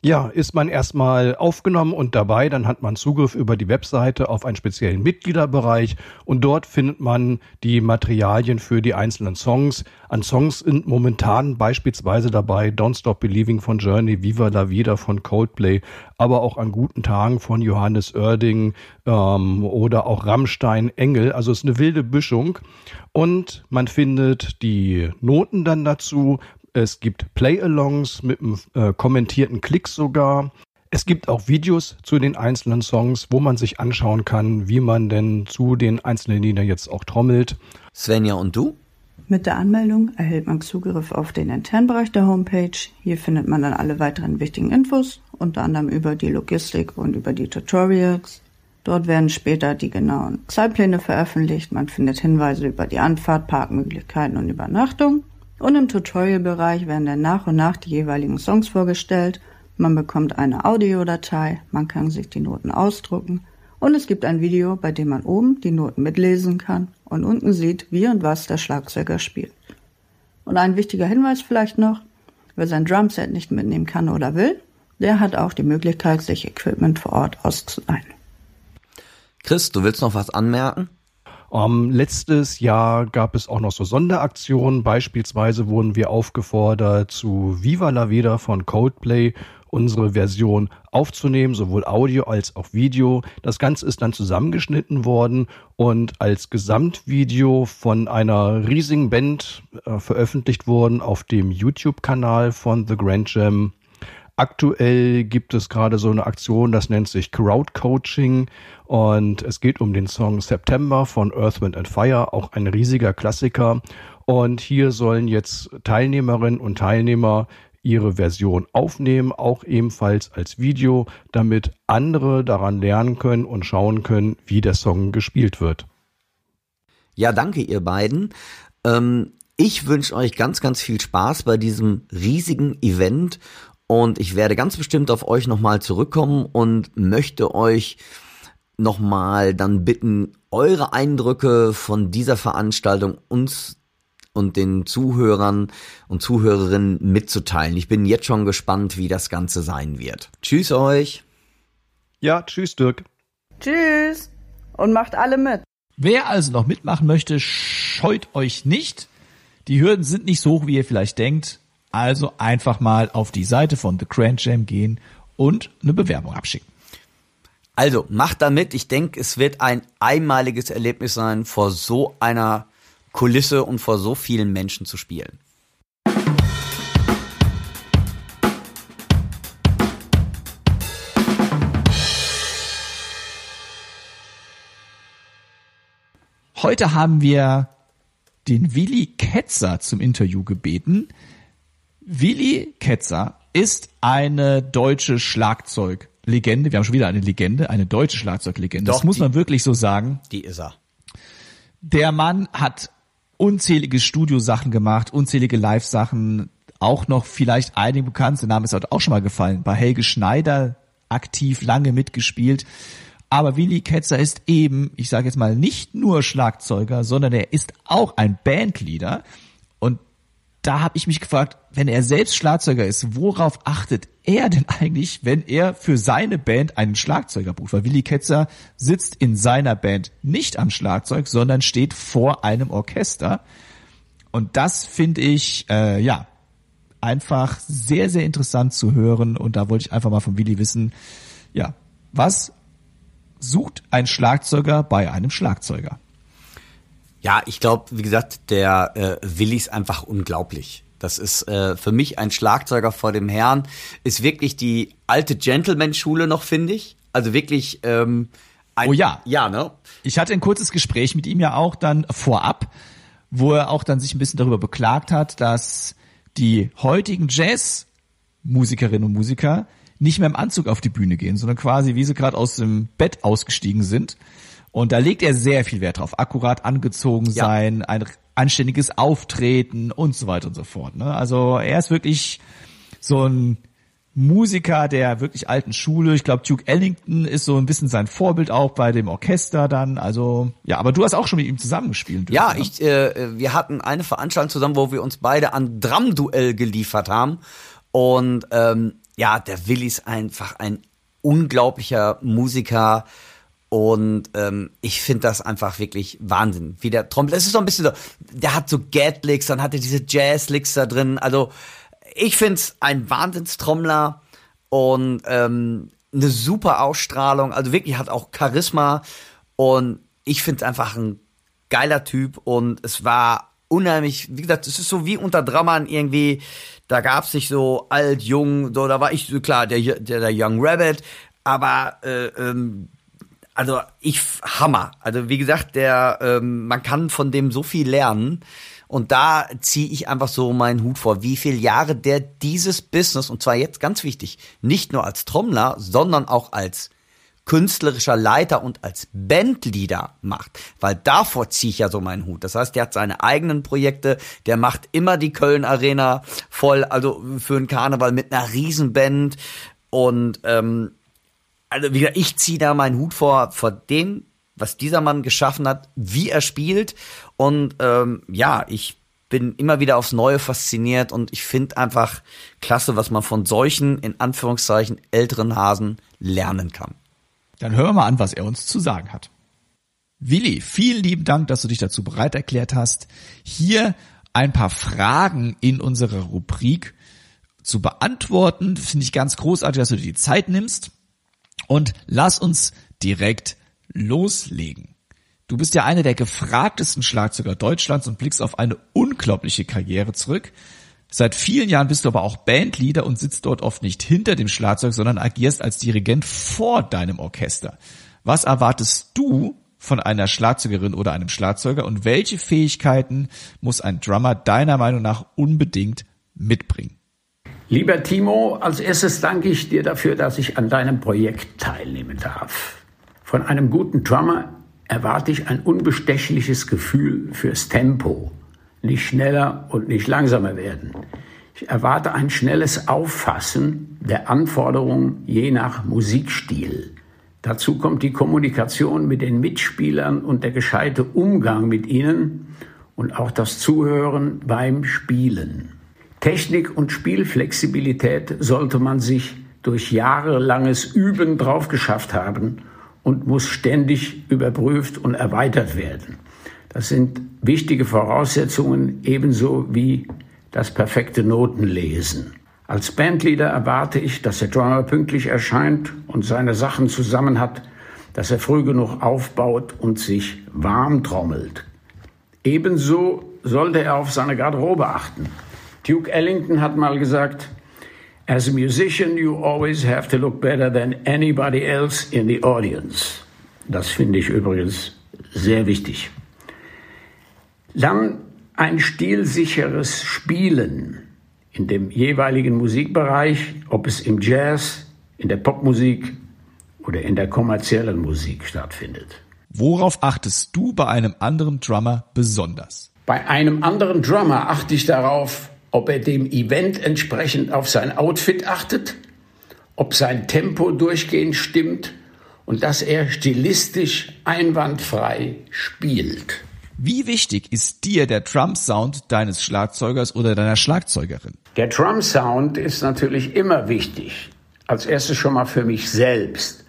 [SPEAKER 4] Ja, ist man erstmal aufgenommen und dabei, dann hat man Zugriff über die Webseite auf einen speziellen Mitgliederbereich und dort findet man die Materialien für die einzelnen Songs. An Songs sind momentan beispielsweise dabei Don't Stop Believing von Journey, Viva la Vida von Coldplay, aber auch an guten Tagen von Johannes Oerding ähm, oder auch Rammstein, Engel. Also es ist eine wilde Büschung und man findet die Noten dann dazu. Es gibt Play-Alongs mit einem äh, kommentierten Klick sogar. Es gibt auch Videos zu den einzelnen Songs, wo man sich anschauen kann, wie man denn zu den einzelnen Liedern jetzt auch trommelt.
[SPEAKER 2] Svenja und du?
[SPEAKER 5] Mit der Anmeldung erhält man Zugriff auf den internen Bereich der Homepage. Hier findet man dann alle weiteren wichtigen Infos, unter anderem über die Logistik und über die Tutorials. Dort werden später die genauen Zeitpläne veröffentlicht. Man findet Hinweise über die Anfahrt, Parkmöglichkeiten und Übernachtung. Und im Tutorial-Bereich werden dann nach und nach die jeweiligen Songs vorgestellt. Man bekommt eine Audiodatei, man kann sich die Noten ausdrucken und es gibt ein Video, bei dem man oben die Noten mitlesen kann und unten sieht, wie und was der Schlagzeuger spielt. Und ein wichtiger Hinweis vielleicht noch, wer sein Drumset nicht mitnehmen kann oder will, der hat auch die Möglichkeit, sich Equipment vor Ort auszuleihen.
[SPEAKER 2] Chris, du willst noch was anmerken?
[SPEAKER 4] Ähm, letztes Jahr gab es auch noch so Sonderaktionen. Beispielsweise wurden wir aufgefordert, zu Viva la Vida von Coldplay unsere Version aufzunehmen, sowohl Audio als auch Video. Das Ganze ist dann zusammengeschnitten worden und als Gesamtvideo von einer riesigen Band äh, veröffentlicht worden auf dem YouTube-Kanal von The Grand Jam. Aktuell gibt es gerade so eine Aktion, das nennt sich Crowd Coaching und es geht um den Song September von Earth, Wind and Fire, auch ein riesiger Klassiker. Und hier sollen jetzt Teilnehmerinnen und Teilnehmer ihre Version aufnehmen, auch ebenfalls als Video, damit andere daran lernen können und schauen können, wie der Song gespielt wird.
[SPEAKER 2] Ja, danke ihr beiden. Ähm, ich wünsche euch ganz, ganz viel Spaß bei diesem riesigen Event und ich werde ganz bestimmt auf euch nochmal zurückkommen und möchte euch nochmal dann bitten, eure Eindrücke von dieser Veranstaltung uns und den Zuhörern und Zuhörerinnen mitzuteilen. Ich bin jetzt schon gespannt, wie das Ganze sein wird. Tschüss euch.
[SPEAKER 4] Ja, tschüss Dirk.
[SPEAKER 5] Tschüss und macht alle mit.
[SPEAKER 1] Wer also noch mitmachen möchte, scheut euch nicht. Die Hürden sind nicht so hoch, wie ihr vielleicht denkt. Also einfach mal auf die Seite von The Grand Jam gehen und eine Bewerbung abschicken.
[SPEAKER 2] Also macht damit. Ich denke, es wird ein einmaliges Erlebnis sein, vor so einer Kulisse und vor so vielen Menschen zu spielen.
[SPEAKER 1] Heute haben wir den Willi Ketzer zum Interview gebeten. Willi Ketzer ist eine deutsche Schlagzeuglegende. Wir haben schon wieder eine Legende, eine deutsche Schlagzeuglegende.
[SPEAKER 2] Doch,
[SPEAKER 1] das muss
[SPEAKER 2] die-
[SPEAKER 1] man wirklich so sagen.
[SPEAKER 2] Die ist er.
[SPEAKER 1] Der Mann hat unzählige Studiosachen gemacht, unzählige Live-Sachen, auch noch vielleicht einige bekannt. Der Name ist heute auch schon mal gefallen. Bei Helge Schneider aktiv lange mitgespielt. Aber Willi Ketzer ist eben, ich sage jetzt mal, nicht nur Schlagzeuger, sondern er ist auch ein Bandleader. Und da habe ich mich gefragt, wenn er selbst Schlagzeuger ist, worauf achtet er denn eigentlich, wenn er für seine Band einen Schlagzeuger bucht? Weil Willi Ketzer sitzt in seiner Band nicht am Schlagzeug, sondern steht vor einem Orchester. Und das finde ich, äh, ja, einfach sehr, sehr interessant zu hören. Und da wollte ich einfach mal von Willi wissen, ja, was sucht ein Schlagzeuger bei einem Schlagzeuger?
[SPEAKER 2] Ja, ich glaube, wie gesagt, der äh, Willi ist einfach unglaublich. Das ist äh, für mich ein Schlagzeuger vor dem Herrn. Ist wirklich die alte Gentleman-Schule noch, finde ich. Also wirklich. Ähm, ein,
[SPEAKER 1] Oh ja.
[SPEAKER 2] Ja, ne?
[SPEAKER 1] Ich hatte ein kurzes Gespräch mit ihm ja auch dann vorab, wo er auch dann sich ein bisschen darüber beklagt hat, dass die heutigen Jazz-Musikerinnen und Musiker nicht mehr im Anzug auf die Bühne gehen, sondern quasi wie sie gerade aus dem Bett ausgestiegen sind. Und da legt er sehr viel Wert drauf. Akkurat angezogen
[SPEAKER 2] Ja.
[SPEAKER 1] sein, ein anständiges Auftreten und so weiter und so fort. Ne? Also er ist wirklich so ein Musiker der wirklich alten Schule. Ich glaube, Duke Ellington ist so ein bisschen sein Vorbild auch bei dem Orchester dann. Also ja, aber du hast auch schon mit ihm zusammengespielt. dürfen,
[SPEAKER 2] Ja,
[SPEAKER 1] ne?
[SPEAKER 2] ich, äh, wir hatten eine Veranstaltung zusammen, wo wir uns beide an Drum-Duell geliefert haben. Und ähm, ja, der Willi ist einfach ein unglaublicher Musiker. Und ähm, ich finde das einfach wirklich Wahnsinn. Wie der Trommel, es ist so ein bisschen so, der hat so Gat-Licks, dann hat er diese Jazz-Licks da drin. Also ich find's ein Wahnsinnstrommler und ähm, eine super Ausstrahlung. Also wirklich hat auch Charisma und ich find's einfach ein geiler Typ und es war unheimlich, wie gesagt, es ist so wie unter Drammern irgendwie, da gab's nicht so alt, jung, so, da war ich, klar, der, der, der Young Rabbit, aber äh, ähm, also ich Hammer. Also wie gesagt, der ähm, man kann von dem so viel lernen und da ziehe ich einfach so meinen Hut vor, wie viele Jahre der dieses Business und zwar jetzt ganz wichtig, nicht nur als Trommler, sondern auch als künstlerischer Leiter und als Bandleader macht, weil davor ziehe ich ja so meinen Hut. Das heißt, der hat seine eigenen Projekte, der macht immer die Köln Arena voll, also für einen Karneval mit einer Riesenband und ähm, also wie gesagt, ich ziehe da meinen Hut vor, vor dem, was dieser Mann geschaffen hat, wie er spielt. Und ähm, ja, ich bin immer wieder aufs Neue fasziniert und ich finde einfach klasse, was man von solchen, in Anführungszeichen, älteren Hasen lernen kann.
[SPEAKER 1] Dann hören wir mal an, was er uns zu sagen hat. Willi, vielen lieben Dank, dass du dich dazu bereit erklärt hast, hier ein paar Fragen in unserer Rubrik zu beantworten. Finde ich ganz großartig, dass du dir die Zeit nimmst. Und lass uns direkt loslegen. Du bist ja einer der gefragtesten Schlagzeuger Deutschlands und blickst auf eine unglaubliche Karriere zurück. Seit vielen Jahren bist du aber auch Bandleader und sitzt dort oft nicht hinter dem Schlagzeug, sondern agierst als Dirigent vor deinem Orchester. Was erwartest du von einer Schlagzeugerin oder einem Schlagzeuger und welche Fähigkeiten muss ein Drummer deiner Meinung nach unbedingt mitbringen?
[SPEAKER 6] Lieber Timo, als erstes danke ich dir dafür, dass ich an deinem Projekt teilnehmen darf. Von einem guten Drummer erwarte ich ein unbestechliches Gefühl fürs Tempo. Nicht schneller und nicht langsamer werden. Ich erwarte ein schnelles Auffassen der Anforderungen je nach Musikstil. Dazu kommt die Kommunikation mit den Mitspielern und der gescheite Umgang mit ihnen und auch das Zuhören beim Spielen. Technik und Spielflexibilität sollte man sich durch jahrelanges Üben drauf geschafft haben und muss ständig überprüft und erweitert werden. Das sind wichtige Voraussetzungen ebenso wie das perfekte Notenlesen. Als Bandleader erwarte ich, dass der Drummer pünktlich erscheint und seine Sachen zusammen hat, dass er früh genug aufbaut und sich warm trommelt. Ebenso sollte er auf seine Garderobe achten. Duke Ellington hat mal gesagt, As a musician, you always have to look better than anybody else in the audience. Das finde ich übrigens sehr wichtig. Dann ein stilsicheres Spielen in dem jeweiligen Musikbereich, ob es im Jazz, in der Popmusik oder in der kommerziellen Musik stattfindet.
[SPEAKER 1] Worauf achtest du bei einem anderen Drummer besonders?
[SPEAKER 6] Bei einem anderen Drummer achte ich darauf, ob er dem Event entsprechend auf sein Outfit achtet, ob sein Tempo durchgehend stimmt und dass er stilistisch einwandfrei spielt.
[SPEAKER 1] Wie wichtig ist dir der Drum-Sound deines Schlagzeugers oder deiner Schlagzeugerin?
[SPEAKER 6] Der Drum Sound ist natürlich immer wichtig. Als erstes schon mal für mich selbst.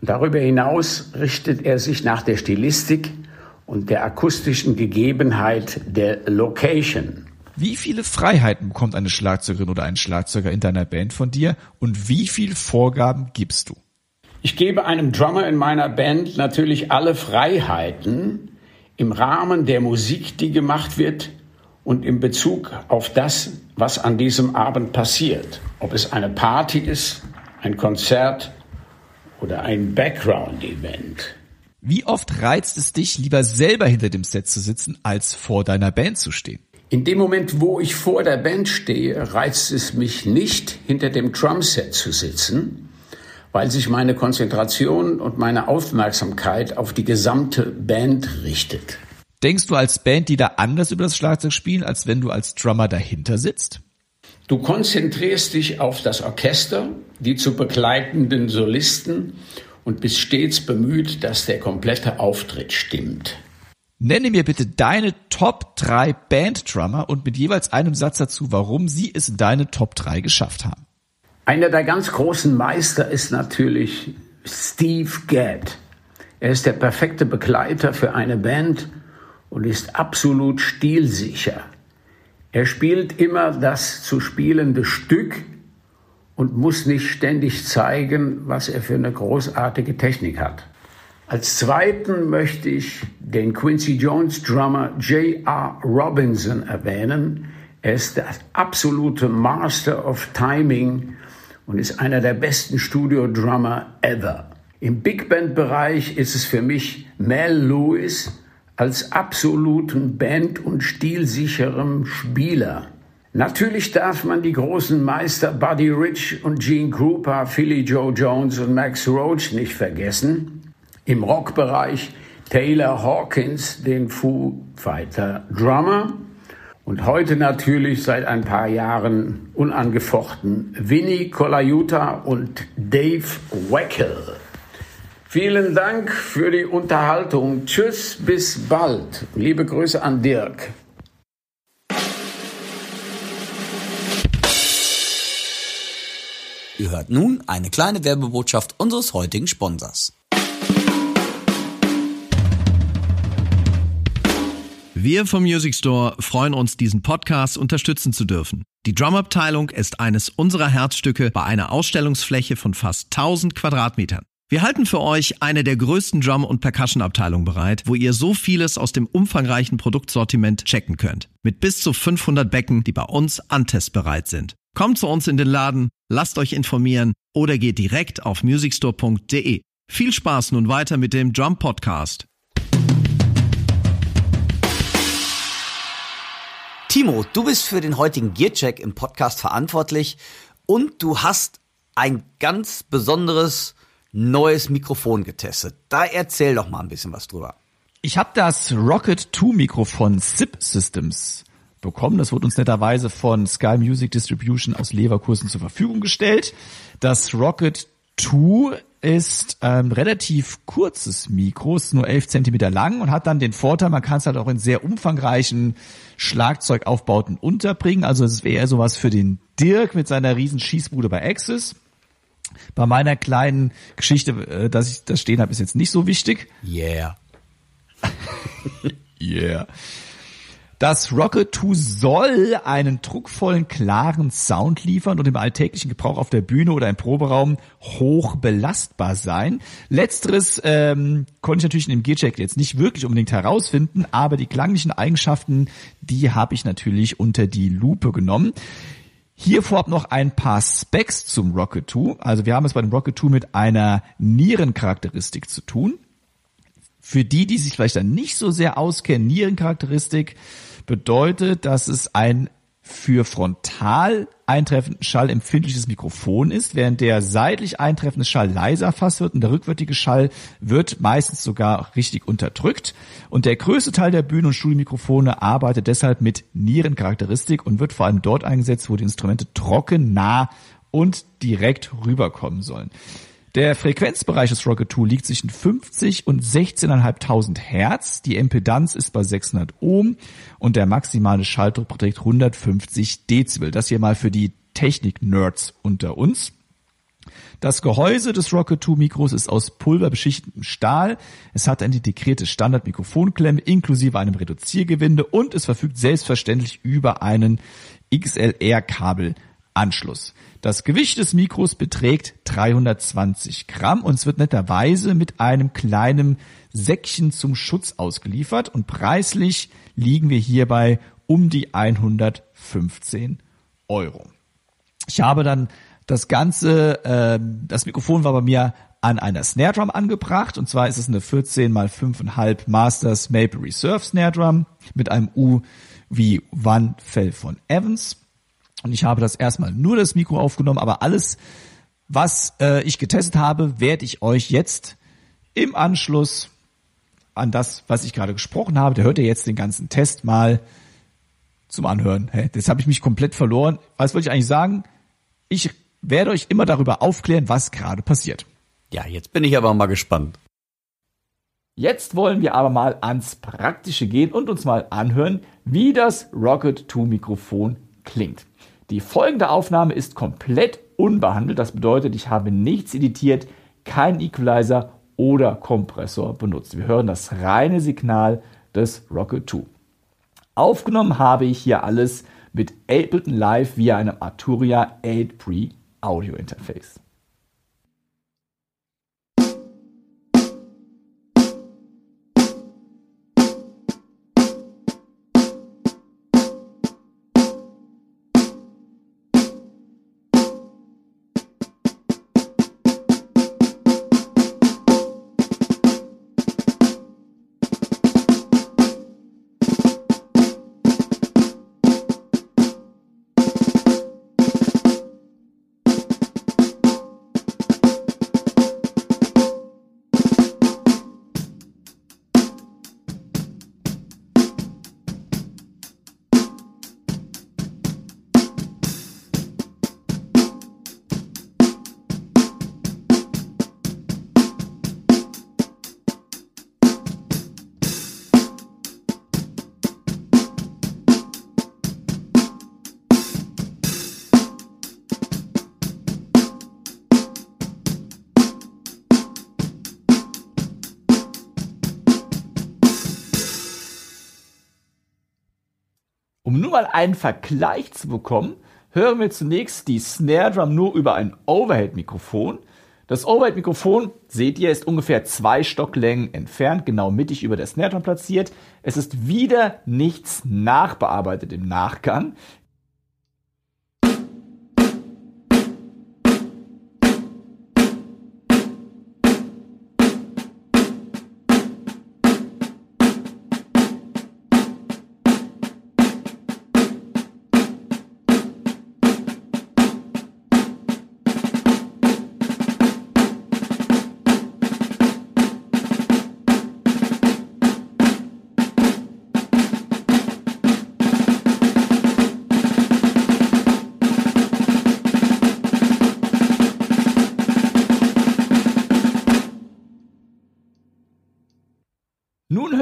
[SPEAKER 6] Und darüber hinaus richtet er sich nach der Stilistik und der akustischen Gegebenheit der Location.
[SPEAKER 1] Wie viele Freiheiten bekommt eine Schlagzeugerin oder ein Schlagzeuger in deiner Band von dir und wie viel Vorgaben gibst du?
[SPEAKER 6] Ich gebe einem Drummer in meiner Band natürlich alle Freiheiten im Rahmen der Musik, die gemacht wird und in Bezug auf das, was an diesem Abend passiert. Ob es eine Party ist, ein Konzert oder ein Background-Event.
[SPEAKER 1] Wie oft reizt es dich, lieber selber hinter dem Set zu sitzen, als vor deiner Band zu stehen?
[SPEAKER 6] In dem Moment, wo ich vor der Band stehe, reizt es mich nicht, hinter dem Drumset zu sitzen, weil sich meine Konzentration und meine Aufmerksamkeit auf die gesamte Band richtet.
[SPEAKER 1] Denkst du als Band, die da anders über das Schlagzeug spielen, als wenn du als Drummer dahinter sitzt?
[SPEAKER 6] Du konzentrierst dich auf das Orchester, die zu begleitenden Solisten und bist stets bemüht, dass der komplette Auftritt stimmt.
[SPEAKER 1] Nenne mir bitte deine Top 3 Banddrummer und mit jeweils einem Satz dazu, warum sie es in deine Top 3 geschafft haben.
[SPEAKER 6] Einer der ganz großen Meister ist natürlich Steve Gadd. Er ist der perfekte Begleiter für eine Band und ist absolut stilsicher. Er spielt immer das zu spielende Stück und muss nicht ständig zeigen, was er für eine großartige Technik hat. Als zweiten möchte ich den Quincy Jones Drummer J.R. Robinson erwähnen. Er ist der absolute Master of Timing und ist einer der besten Studio-Drummer ever. Im Big Band-Bereich ist es für mich Mel Lewis als absoluten Band- und stilsicherem Spieler. Natürlich darf man die großen Meister Buddy Rich und Gene Krupa, Philly Joe Jones und Max Roach nicht vergessen. Im Rockbereich Taylor Hawkins, den Foo Fighter Drummer und heute natürlich seit ein paar Jahren unangefochten Vinny Colaiuta und Dave Weckel. Vielen Dank für die Unterhaltung. Tschüss, bis bald. Liebe Grüße an Dirk.
[SPEAKER 2] Ihr hört nun eine kleine Werbebotschaft unseres heutigen Sponsors.
[SPEAKER 7] Wir vom Music Store freuen uns, diesen Podcast unterstützen zu dürfen. Die Drumabteilung ist eines unserer Herzstücke bei einer Ausstellungsfläche von fast 1000 Quadratmetern. Wir halten für euch eine der größten Drum- und Percussion-Abteilungen bereit, wo ihr so vieles aus dem umfangreichen Produktsortiment checken könnt. Mit bis zu 500 Becken, die bei uns antestbereit sind. Kommt zu uns in den Laden, lasst euch informieren oder geht direkt auf musicstore.de. Viel Spaß nun weiter mit dem Drum Podcast.
[SPEAKER 2] Timo, du bist für den heutigen Gearcheck im Podcast verantwortlich und du hast ein ganz besonderes neues Mikrofon getestet. Da erzähl doch mal ein bisschen was drüber.
[SPEAKER 1] Ich habe das Rocket 2 Mikrofon SIP Systems bekommen. Das wurde uns netterweise von Sky Music Distribution aus Leverkusen zur Verfügung gestellt. Das Rocket 2 ist ein relativ kurzes Mikro, ist nur 11 Zentimeter lang und hat dann den Vorteil, man kann es halt auch in sehr umfangreichen Schlagzeugaufbauten unterbringen. Also es wäre eher sowas für den Dirk mit seiner riesen Schießbude bei Axis. Bei meiner kleinen Geschichte, äh, dass ich das stehen habe, ist jetzt nicht so wichtig.
[SPEAKER 2] Yeah.
[SPEAKER 1] Yeah. Das Rocket 2 soll einen druckvollen, klaren Sound liefern und im alltäglichen Gebrauch auf der Bühne oder im Proberaum hoch belastbar sein. Letzteres ähm, konnte ich natürlich in dem Gearcheck jetzt nicht wirklich unbedingt herausfinden, aber die klanglichen Eigenschaften, die habe ich natürlich unter die Lupe genommen. Hier vorab noch ein paar Specs zum Rocket 2. Also wir haben es bei dem Rocket 2 mit einer Nierencharakteristik zu tun. Für die, die sich vielleicht dann nicht so sehr auskennen, Nierencharakteristik bedeutet, dass es ein für frontal eintreffenden Schall empfindliches Mikrofon ist, während der seitlich eintreffende Schall leiser erfasst wird und der rückwärtige Schall wird meistens sogar richtig unterdrückt. Und der größte Teil der Bühnen- und Studiomikrofone arbeitet deshalb mit Nierencharakteristik und wird vor allem dort eingesetzt, wo die Instrumente trocken, nah und direkt rüberkommen sollen. Der Frequenzbereich des Rocket 2 liegt zwischen 50 und 16.500 Hertz. Die Impedanz ist bei 600 Ohm und der maximale Schalldruck beträgt 150 Dezibel. Das hier mal für die Technik-Nerds unter uns. Das Gehäuse des Rocket 2 Mikros ist aus pulverbeschichtetem Stahl. Es hat eine integrierte Standard-Mikrofonklemme inklusive einem Reduziergewinde und es verfügt selbstverständlich über einen XLR-Kabelanschluss. Das Gewicht des Mikros beträgt 320 Gramm und es wird netterweise mit einem kleinen Säckchen zum Schutz ausgeliefert. Und preislich liegen wir hierbei um die 115 Euro. Ich habe dann das Ganze, äh, das Mikrofon war bei mir an einer Snare Drum angebracht. Und zwar ist es eine 14 x 5,5 Masters Maple Reserve Snare Drum mit einem U wie One Fell von Evans und ich habe das erstmal nur das Mikro aufgenommen, aber alles was äh, ich getestet habe, werde ich euch jetzt im Anschluss an das, was ich gerade gesprochen habe, da hört ihr jetzt den ganzen Test mal zum Anhören. Hä, das habe ich mich komplett verloren. Was wollte ich eigentlich sagen? Ich werde euch immer darüber aufklären, was gerade passiert.
[SPEAKER 2] Ja, jetzt bin ich aber mal gespannt.
[SPEAKER 1] Jetzt wollen wir aber mal ans Praktische gehen und uns mal anhören, wie das Rocket 2 Mikrofon klingt. Die folgende Aufnahme ist komplett unbehandelt. Das bedeutet, ich habe nichts editiert, keinen Equalizer oder Kompressor benutzt. Wir hören das reine Signal des Rocket 2. Aufgenommen habe ich hier alles mit Ableton Live via einem Arturia 8 Pre Audio Interface. Um nur mal einen Vergleich zu bekommen, hören wir zunächst die Snare Drum nur über ein Overhead-Mikrofon. Das Overhead-Mikrofon, seht ihr, ist ungefähr zwei Stocklängen entfernt, genau mittig über der Snare Drum platziert. Es ist wieder nichts nachbearbeitet im Nachgang.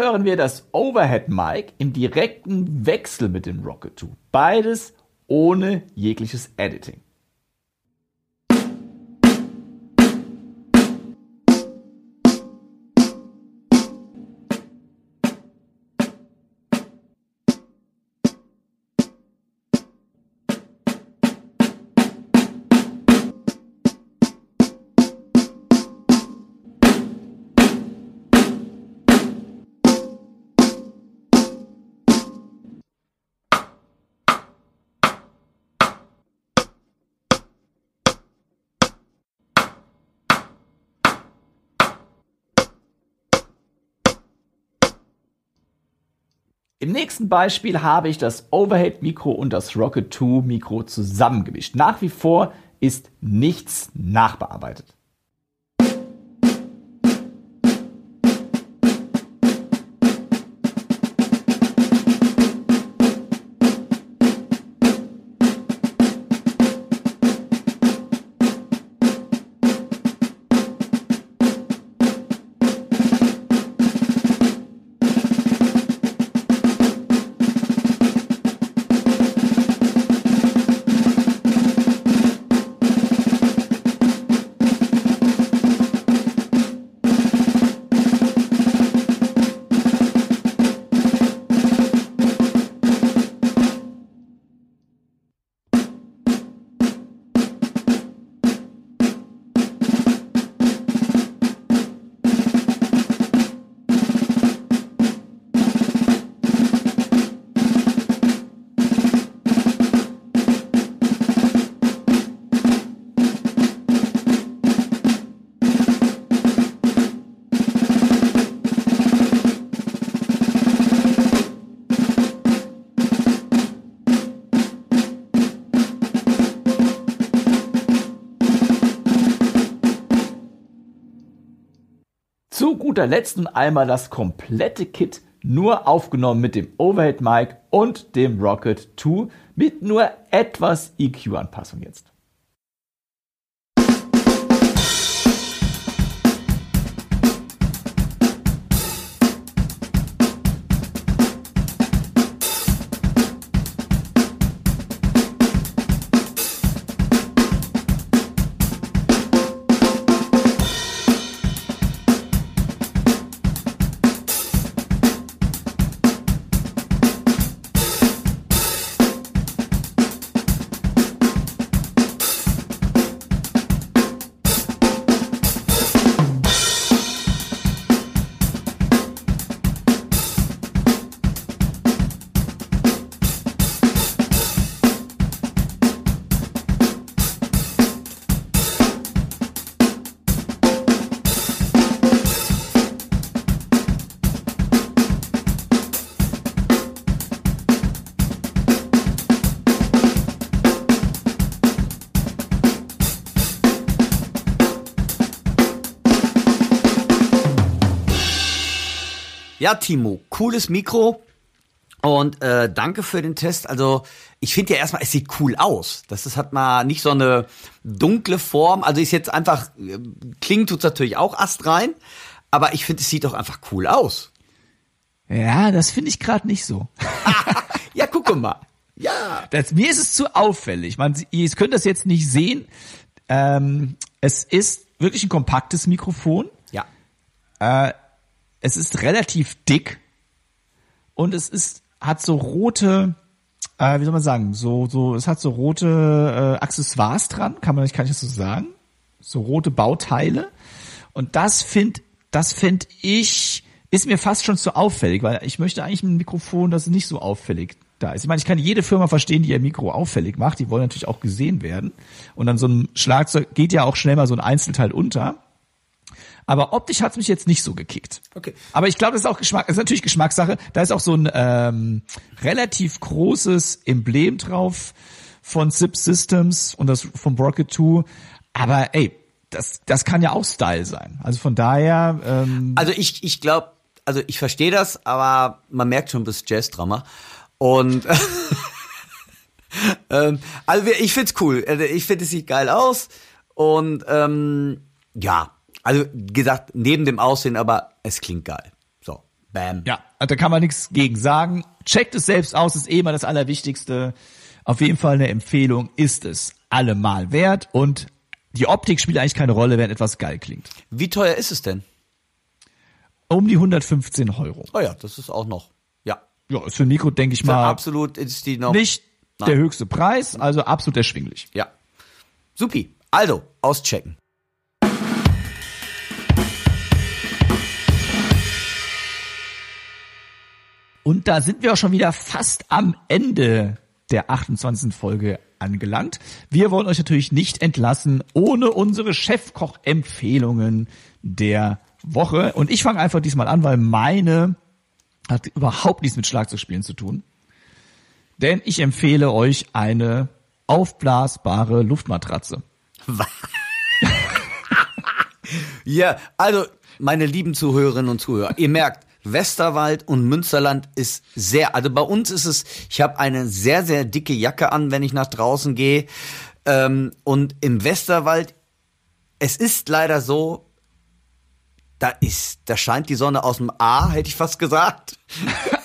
[SPEAKER 1] Hören wir das Overhead Mic im direkten Wechsel mit dem Rocket 2. Beides ohne jegliches Editing. Im nächsten Beispiel habe ich das Overhead Mikro und das Rocket 2 Mikro zusammengemischt. Nach wie vor ist nichts nachbearbeitet. Guter Letzt nun einmal das komplette Kit nur aufgenommen mit dem Overhead Mic und dem Rocket 2 mit nur etwas EQ-Anpassung jetzt.
[SPEAKER 2] Ja, Timo, cooles Mikro. Und äh, danke für den Test. Also ich finde ja erstmal, es sieht cool aus. Das ist, hat mal nicht so eine dunkle Form. Also ist jetzt einfach, äh, klingt tut's natürlich auch astrein, aber ich finde, es sieht doch einfach cool aus.
[SPEAKER 1] Ja, das finde ich gerade nicht so.
[SPEAKER 2] Ja, gucke mal. Ja.
[SPEAKER 1] Das, mir ist es zu auffällig. Man, ihr könnt das jetzt nicht sehen. Ähm, es ist wirklich ein kompaktes Mikrofon.
[SPEAKER 2] Ja.
[SPEAKER 1] Äh, es ist relativ dick und es ist hat so rote, äh, wie soll man sagen, so so es hat so rote äh, Accessoires dran, kann man nicht kann ich das so sagen, so rote Bauteile und das find das find ich ist mir fast schon zu auffällig, weil ich möchte eigentlich ein Mikrofon, das nicht so auffällig da ist. Ich meine, ich kann jede Firma verstehen, die ihr Mikro auffällig macht. Die wollen natürlich auch gesehen werden. Und dann so ein Schlagzeug geht ja auch schnell mal so ein Einzelteil unter. Aber optisch hat's mich jetzt nicht so gekickt.
[SPEAKER 2] Okay.
[SPEAKER 1] Aber ich glaube, das ist auch Geschmack, das ist natürlich Geschmackssache. Da ist auch so ein ähm, relativ großes Emblem drauf von Zip Systems und das vom Rocket 2. Aber ey, das, das kann ja auch Style sein. Also von daher, ähm,
[SPEAKER 2] Also ich, ich glaube, also ich verstehe das, aber man merkt schon, du bist Jazz-Drummer. Und ähm, also ich find's cool. Also Ich finde, es sieht geil aus. Und ähm, ja, also gesagt, neben dem Aussehen, aber es klingt geil. So, bam.
[SPEAKER 1] Ja, da kann man nichts gegen sagen. Checkt es selbst aus, ist eh immer das Allerwichtigste. Auf jeden Fall eine Empfehlung ist es allemal wert und die Optik spielt eigentlich keine Rolle, wenn etwas geil klingt.
[SPEAKER 2] Wie teuer ist es denn?
[SPEAKER 1] Um die 115 Euro.
[SPEAKER 2] Oh ja, das ist auch noch. Ja.
[SPEAKER 1] Ja, ist für Mikro, denke ich
[SPEAKER 2] Für
[SPEAKER 1] mal,
[SPEAKER 2] absolut ist die noch.
[SPEAKER 1] nicht
[SPEAKER 2] Nein.
[SPEAKER 1] der höchste Preis, also absolut erschwinglich.
[SPEAKER 2] Ja. Supi. Also, auschecken.
[SPEAKER 1] Und da sind wir auch schon wieder fast am Ende der 28. Folge angelangt. Wir wollen euch natürlich nicht entlassen ohne unsere Chefkoch-Empfehlungen der Woche. Und ich fange einfach diesmal an, weil meine hat überhaupt nichts mit Schlagzeugspielen zu tun. Denn ich empfehle euch eine aufblasbare Luftmatratze.
[SPEAKER 2] Ja, also, meine lieben Zuhörerinnen und Zuhörer, ihr merkt, Westerwald und Münsterland ist sehr, also bei uns ist es, ich habe eine sehr, sehr dicke Jacke an, wenn ich nach draußen gehe. Ähm, und im Westerwald, es ist leider so, da ist, da scheint die Sonne aus dem A, hätte ich fast gesagt.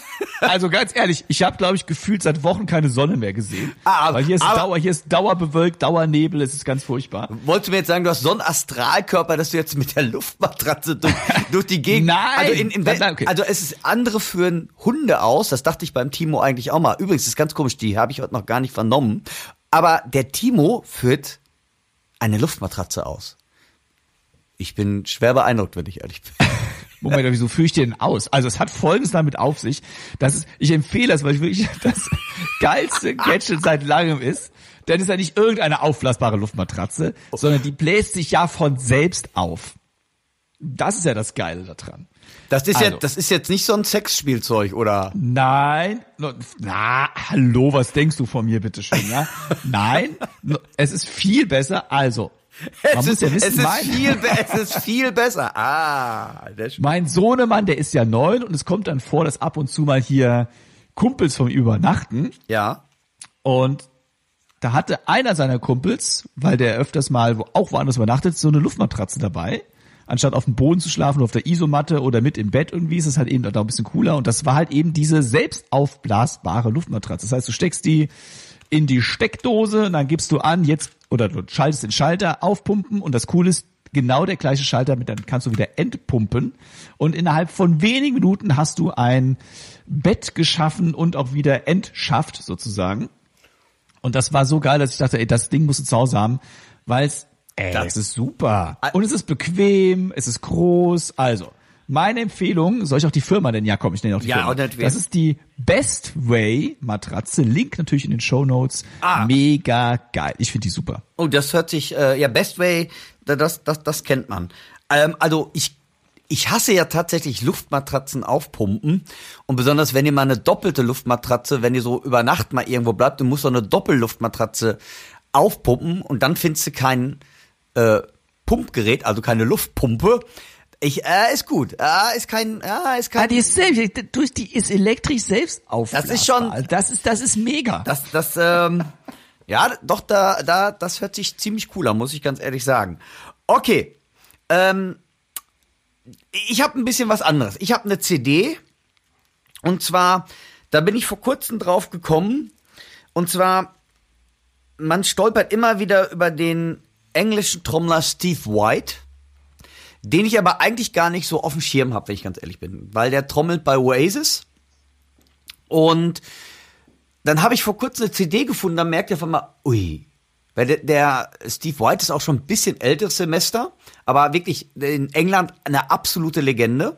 [SPEAKER 1] Also ganz ehrlich, ich habe, glaube ich, gefühlt seit Wochen keine Sonne mehr gesehen.
[SPEAKER 2] Ah, aber-
[SPEAKER 1] weil hier ist
[SPEAKER 2] aber-
[SPEAKER 1] Dauer, hier ist dauerbewölkt, Dauernebel, es ist ganz furchtbar.
[SPEAKER 2] Wolltest du mir jetzt sagen, du hast so einen Astralkörper, dass du jetzt mit der Luftmatratze durch, durch die Gegend.
[SPEAKER 1] Nein!
[SPEAKER 2] Also, in, in,
[SPEAKER 1] Nein, nein, okay.
[SPEAKER 2] also es ist andere führen Hunde aus. Das dachte ich beim Timo eigentlich auch mal. Übrigens, das ist ganz komisch, die habe ich heute noch gar nicht vernommen. Aber der Timo führt eine Luftmatratze aus. Ich bin schwer beeindruckt, wenn ich ehrlich bin.
[SPEAKER 1] Moment, wieso führe ich den aus? Also es hat Folgendes damit auf sich, dass es, ich empfehle das, weil ich wirklich das geilste Gadget seit langem ist. Denn es ist ja nicht irgendeine aufblasbare Luftmatratze, sondern die bläst sich ja von selbst auf. Das ist ja das Geile daran.
[SPEAKER 2] Das ist
[SPEAKER 1] Also.
[SPEAKER 2] jetzt, das ist jetzt nicht so ein Sexspielzeug, oder?
[SPEAKER 1] Nein, na, hallo, was denkst du von mir, bitteschön, ja? Nein, es ist viel besser. Also,
[SPEAKER 2] Es
[SPEAKER 1] muss
[SPEAKER 2] ist,
[SPEAKER 1] ja wissen,
[SPEAKER 2] es, ist
[SPEAKER 1] mein-
[SPEAKER 2] viel, be- es ist viel besser. Ah,
[SPEAKER 1] Mein Sohnemann, der ist ja neun und es kommt dann vor, dass ab und zu mal hier Kumpels vom Übernachten
[SPEAKER 2] ja.
[SPEAKER 1] und da hatte einer seiner Kumpels, weil der öfters mal wo, auch woanders übernachtet, so eine Luftmatratze dabei. Anstatt auf dem Boden zu schlafen, auf der Isomatte oder mit im Bett irgendwie, ist es halt eben da ein bisschen cooler. Und das war halt eben diese selbst aufblasbare Luftmatratze. Das heißt, du steckst die in die Steckdose und dann gibst du an, jetzt, oder du schaltest den Schalter, aufpumpen und das Coole ist, genau der gleiche Schalter, mit dann kannst du wieder entpumpen und innerhalb von wenigen Minuten hast du ein Bett geschaffen und auch wieder entschafft sozusagen. Und das war so geil, dass ich dachte, ey, das Ding musst du zu Hause haben, weil es, ey,
[SPEAKER 2] Das-
[SPEAKER 1] ist super. Und es ist bequem, es ist groß. Also, meine Empfehlung, soll ich auch die Firma nennen? Ja, komm, ich nenne auch die
[SPEAKER 2] Ja,
[SPEAKER 1] Firma.
[SPEAKER 2] natürlich.
[SPEAKER 1] Das ist die Best Way Matratze. Link natürlich in den Show Notes.
[SPEAKER 2] Ah.
[SPEAKER 1] Mega geil. Ich finde die super.
[SPEAKER 2] Oh, das hört sich, äh, ja, Best Way, da- das, das, das kennt man. Ähm, also ich, ich hasse ja tatsächlich Luftmatratzen aufpumpen. Und besonders, wenn ihr mal eine doppelte Luftmatratze, wenn ihr so über Nacht mal irgendwo bleibt, du musst so eine Doppelluftmatratze aufpumpen und dann findest du kein äh, Pumpgerät, also keine Luftpumpe. Ich, äh, ist gut. Äh, ist kein, äh, ist kein.
[SPEAKER 1] Ah, die ist selbst, durch die ist elektrisch selbst aufblasbar.
[SPEAKER 2] Das ist schon-
[SPEAKER 1] Das ist, das ist mega.
[SPEAKER 2] Das, das, ähm, ja, doch, da, da, das hört sich ziemlich cool an, muss ich ganz ehrlich sagen. Okay, ähm, ich habe ein bisschen was anderes. Ich habe eine CD und zwar, da bin ich vor kurzem drauf gekommen und zwar, man stolpert immer wieder über den englischen Trommler Steve White, den ich aber eigentlich gar nicht so auf dem Schirm habe, wenn ich ganz ehrlich bin, weil der trommelt bei Oasis und dann habe ich vor kurzem eine CD gefunden, da merkt ihr von mal, ui, weil der, der Steve White ist auch schon ein bisschen älteres Semester, aber wirklich in England eine absolute Legende.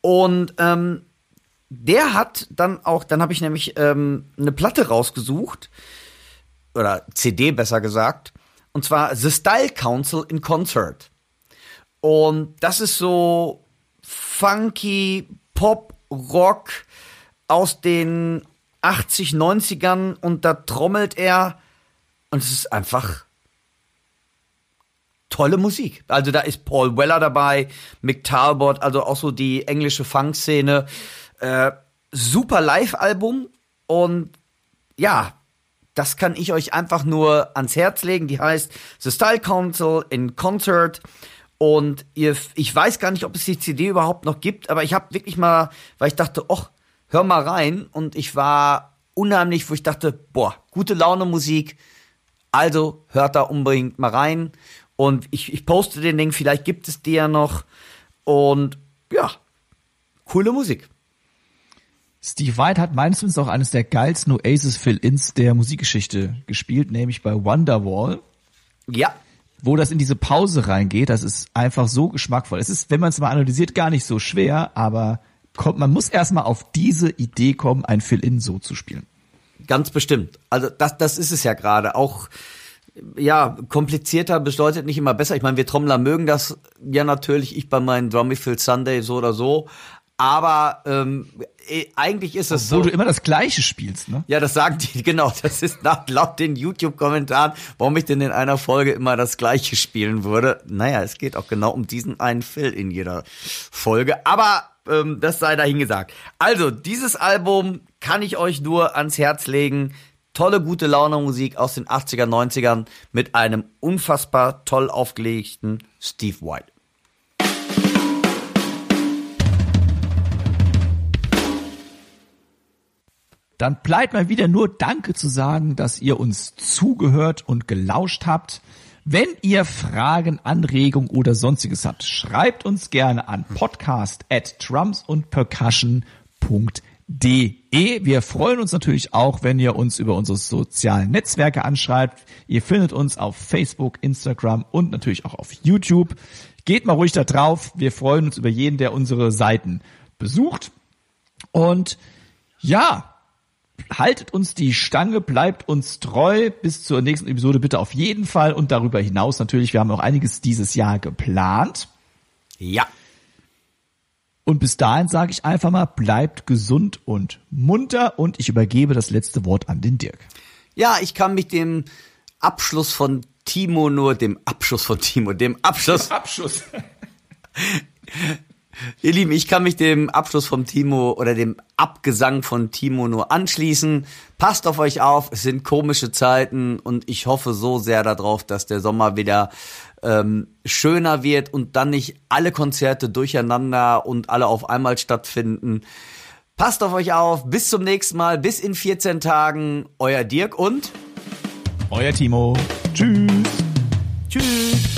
[SPEAKER 2] Und ähm, der hat dann auch, dann habe ich nämlich ähm, eine Platte rausgesucht, oder CD besser gesagt, und zwar The Style Council in Concert. Und das ist so funky Pop, Rock aus den 80, 90ern und da trommelt er und es ist einfach tolle Musik. Also da ist Paul Weller dabei, Mick Talbot, also auch so die englische Funk-Szene. Äh, super Live-Album und ja, das kann ich euch einfach nur ans Herz legen. Die heißt The Style Council in Concert. Und ihr, ich weiß gar nicht, ob es die CD überhaupt noch gibt, aber ich habe wirklich mal, weil ich dachte, och, hör mal rein. Und ich war unheimlich, wo ich dachte, boah, gute Laune Musik. Also hört da unbedingt mal rein. Und ich, ich poste den Ding, vielleicht gibt es die ja noch. Und ja, coole Musik.
[SPEAKER 1] Steve White hat meines Wissens auch eines der geilsten Oasis-Fill-Ins der Musikgeschichte gespielt, nämlich bei Wonderwall,
[SPEAKER 2] Ja,
[SPEAKER 1] wo das in diese Pause reingeht. Das ist einfach so geschmackvoll. Es ist, wenn man es mal analysiert, gar nicht so schwer, aber kommt, man muss erstmal auf diese Idee kommen, ein Fill-In so zu spielen.
[SPEAKER 2] Ganz bestimmt. Also das, das ist es ja gerade. Auch ja, komplizierter bedeutet nicht immer besser. Ich meine, wir Trommler mögen das ja natürlich. Ich bei meinen Drummy Fill Sunday so oder so. Aber ähm, eigentlich ist es
[SPEAKER 1] Wo
[SPEAKER 2] so.
[SPEAKER 1] du immer das Gleiche spielst, ne?
[SPEAKER 2] Ja, das sagen die, genau. Das ist nach, laut den YouTube-Kommentaren, warum ich denn in einer Folge immer das Gleiche spielen würde. Naja, es geht auch genau um diesen einen Fill in jeder Folge. Aber ähm, das sei dahingesagt. Also, dieses Album kann ich euch nur ans Herz legen. Tolle, gute Laune Musik aus den 80er, 90ern mit einem unfassbar toll aufgelegten Steve White.
[SPEAKER 1] Dann bleibt mal wieder nur Danke zu sagen, dass ihr uns zugehört und gelauscht habt. Wenn ihr Fragen, Anregungen oder sonstiges habt, schreibt uns gerne an podcast at drumsundpercussion.de. Wir freuen uns natürlich auch, wenn ihr uns über unsere sozialen Netzwerke anschreibt. Ihr findet uns auf Facebook, Instagram und natürlich auch auf YouTube. Geht mal ruhig da drauf. Wir freuen uns über jeden, der unsere Seiten besucht. Und ja, haltet uns die Stange, bleibt uns treu bis zur nächsten Episode bitte auf jeden Fall und darüber hinaus natürlich, wir haben auch einiges dieses Jahr geplant.
[SPEAKER 2] Ja.
[SPEAKER 1] Und bis dahin sage ich einfach mal, bleibt gesund und munter und ich übergebe das letzte Wort an den Dirk.
[SPEAKER 2] Ja, ich kann mich dem Abschluss von Timo nur, dem Abschuss von Timo, dem Abschluss.
[SPEAKER 1] Abschuss.
[SPEAKER 2] Ihr Lieben, ich kann mich dem Abschluss vom Timo oder dem Abgesang von Timo nur anschließen. Passt auf euch auf, es sind komische Zeiten und ich hoffe so sehr darauf, dass der Sommer wieder ähm, schöner wird und dann nicht alle Konzerte durcheinander und alle auf einmal stattfinden. Passt auf euch auf, bis zum nächsten Mal, bis in 14 Tagen. Euer Dirk und
[SPEAKER 1] Euer Timo. Tschüss.
[SPEAKER 2] Tschüss.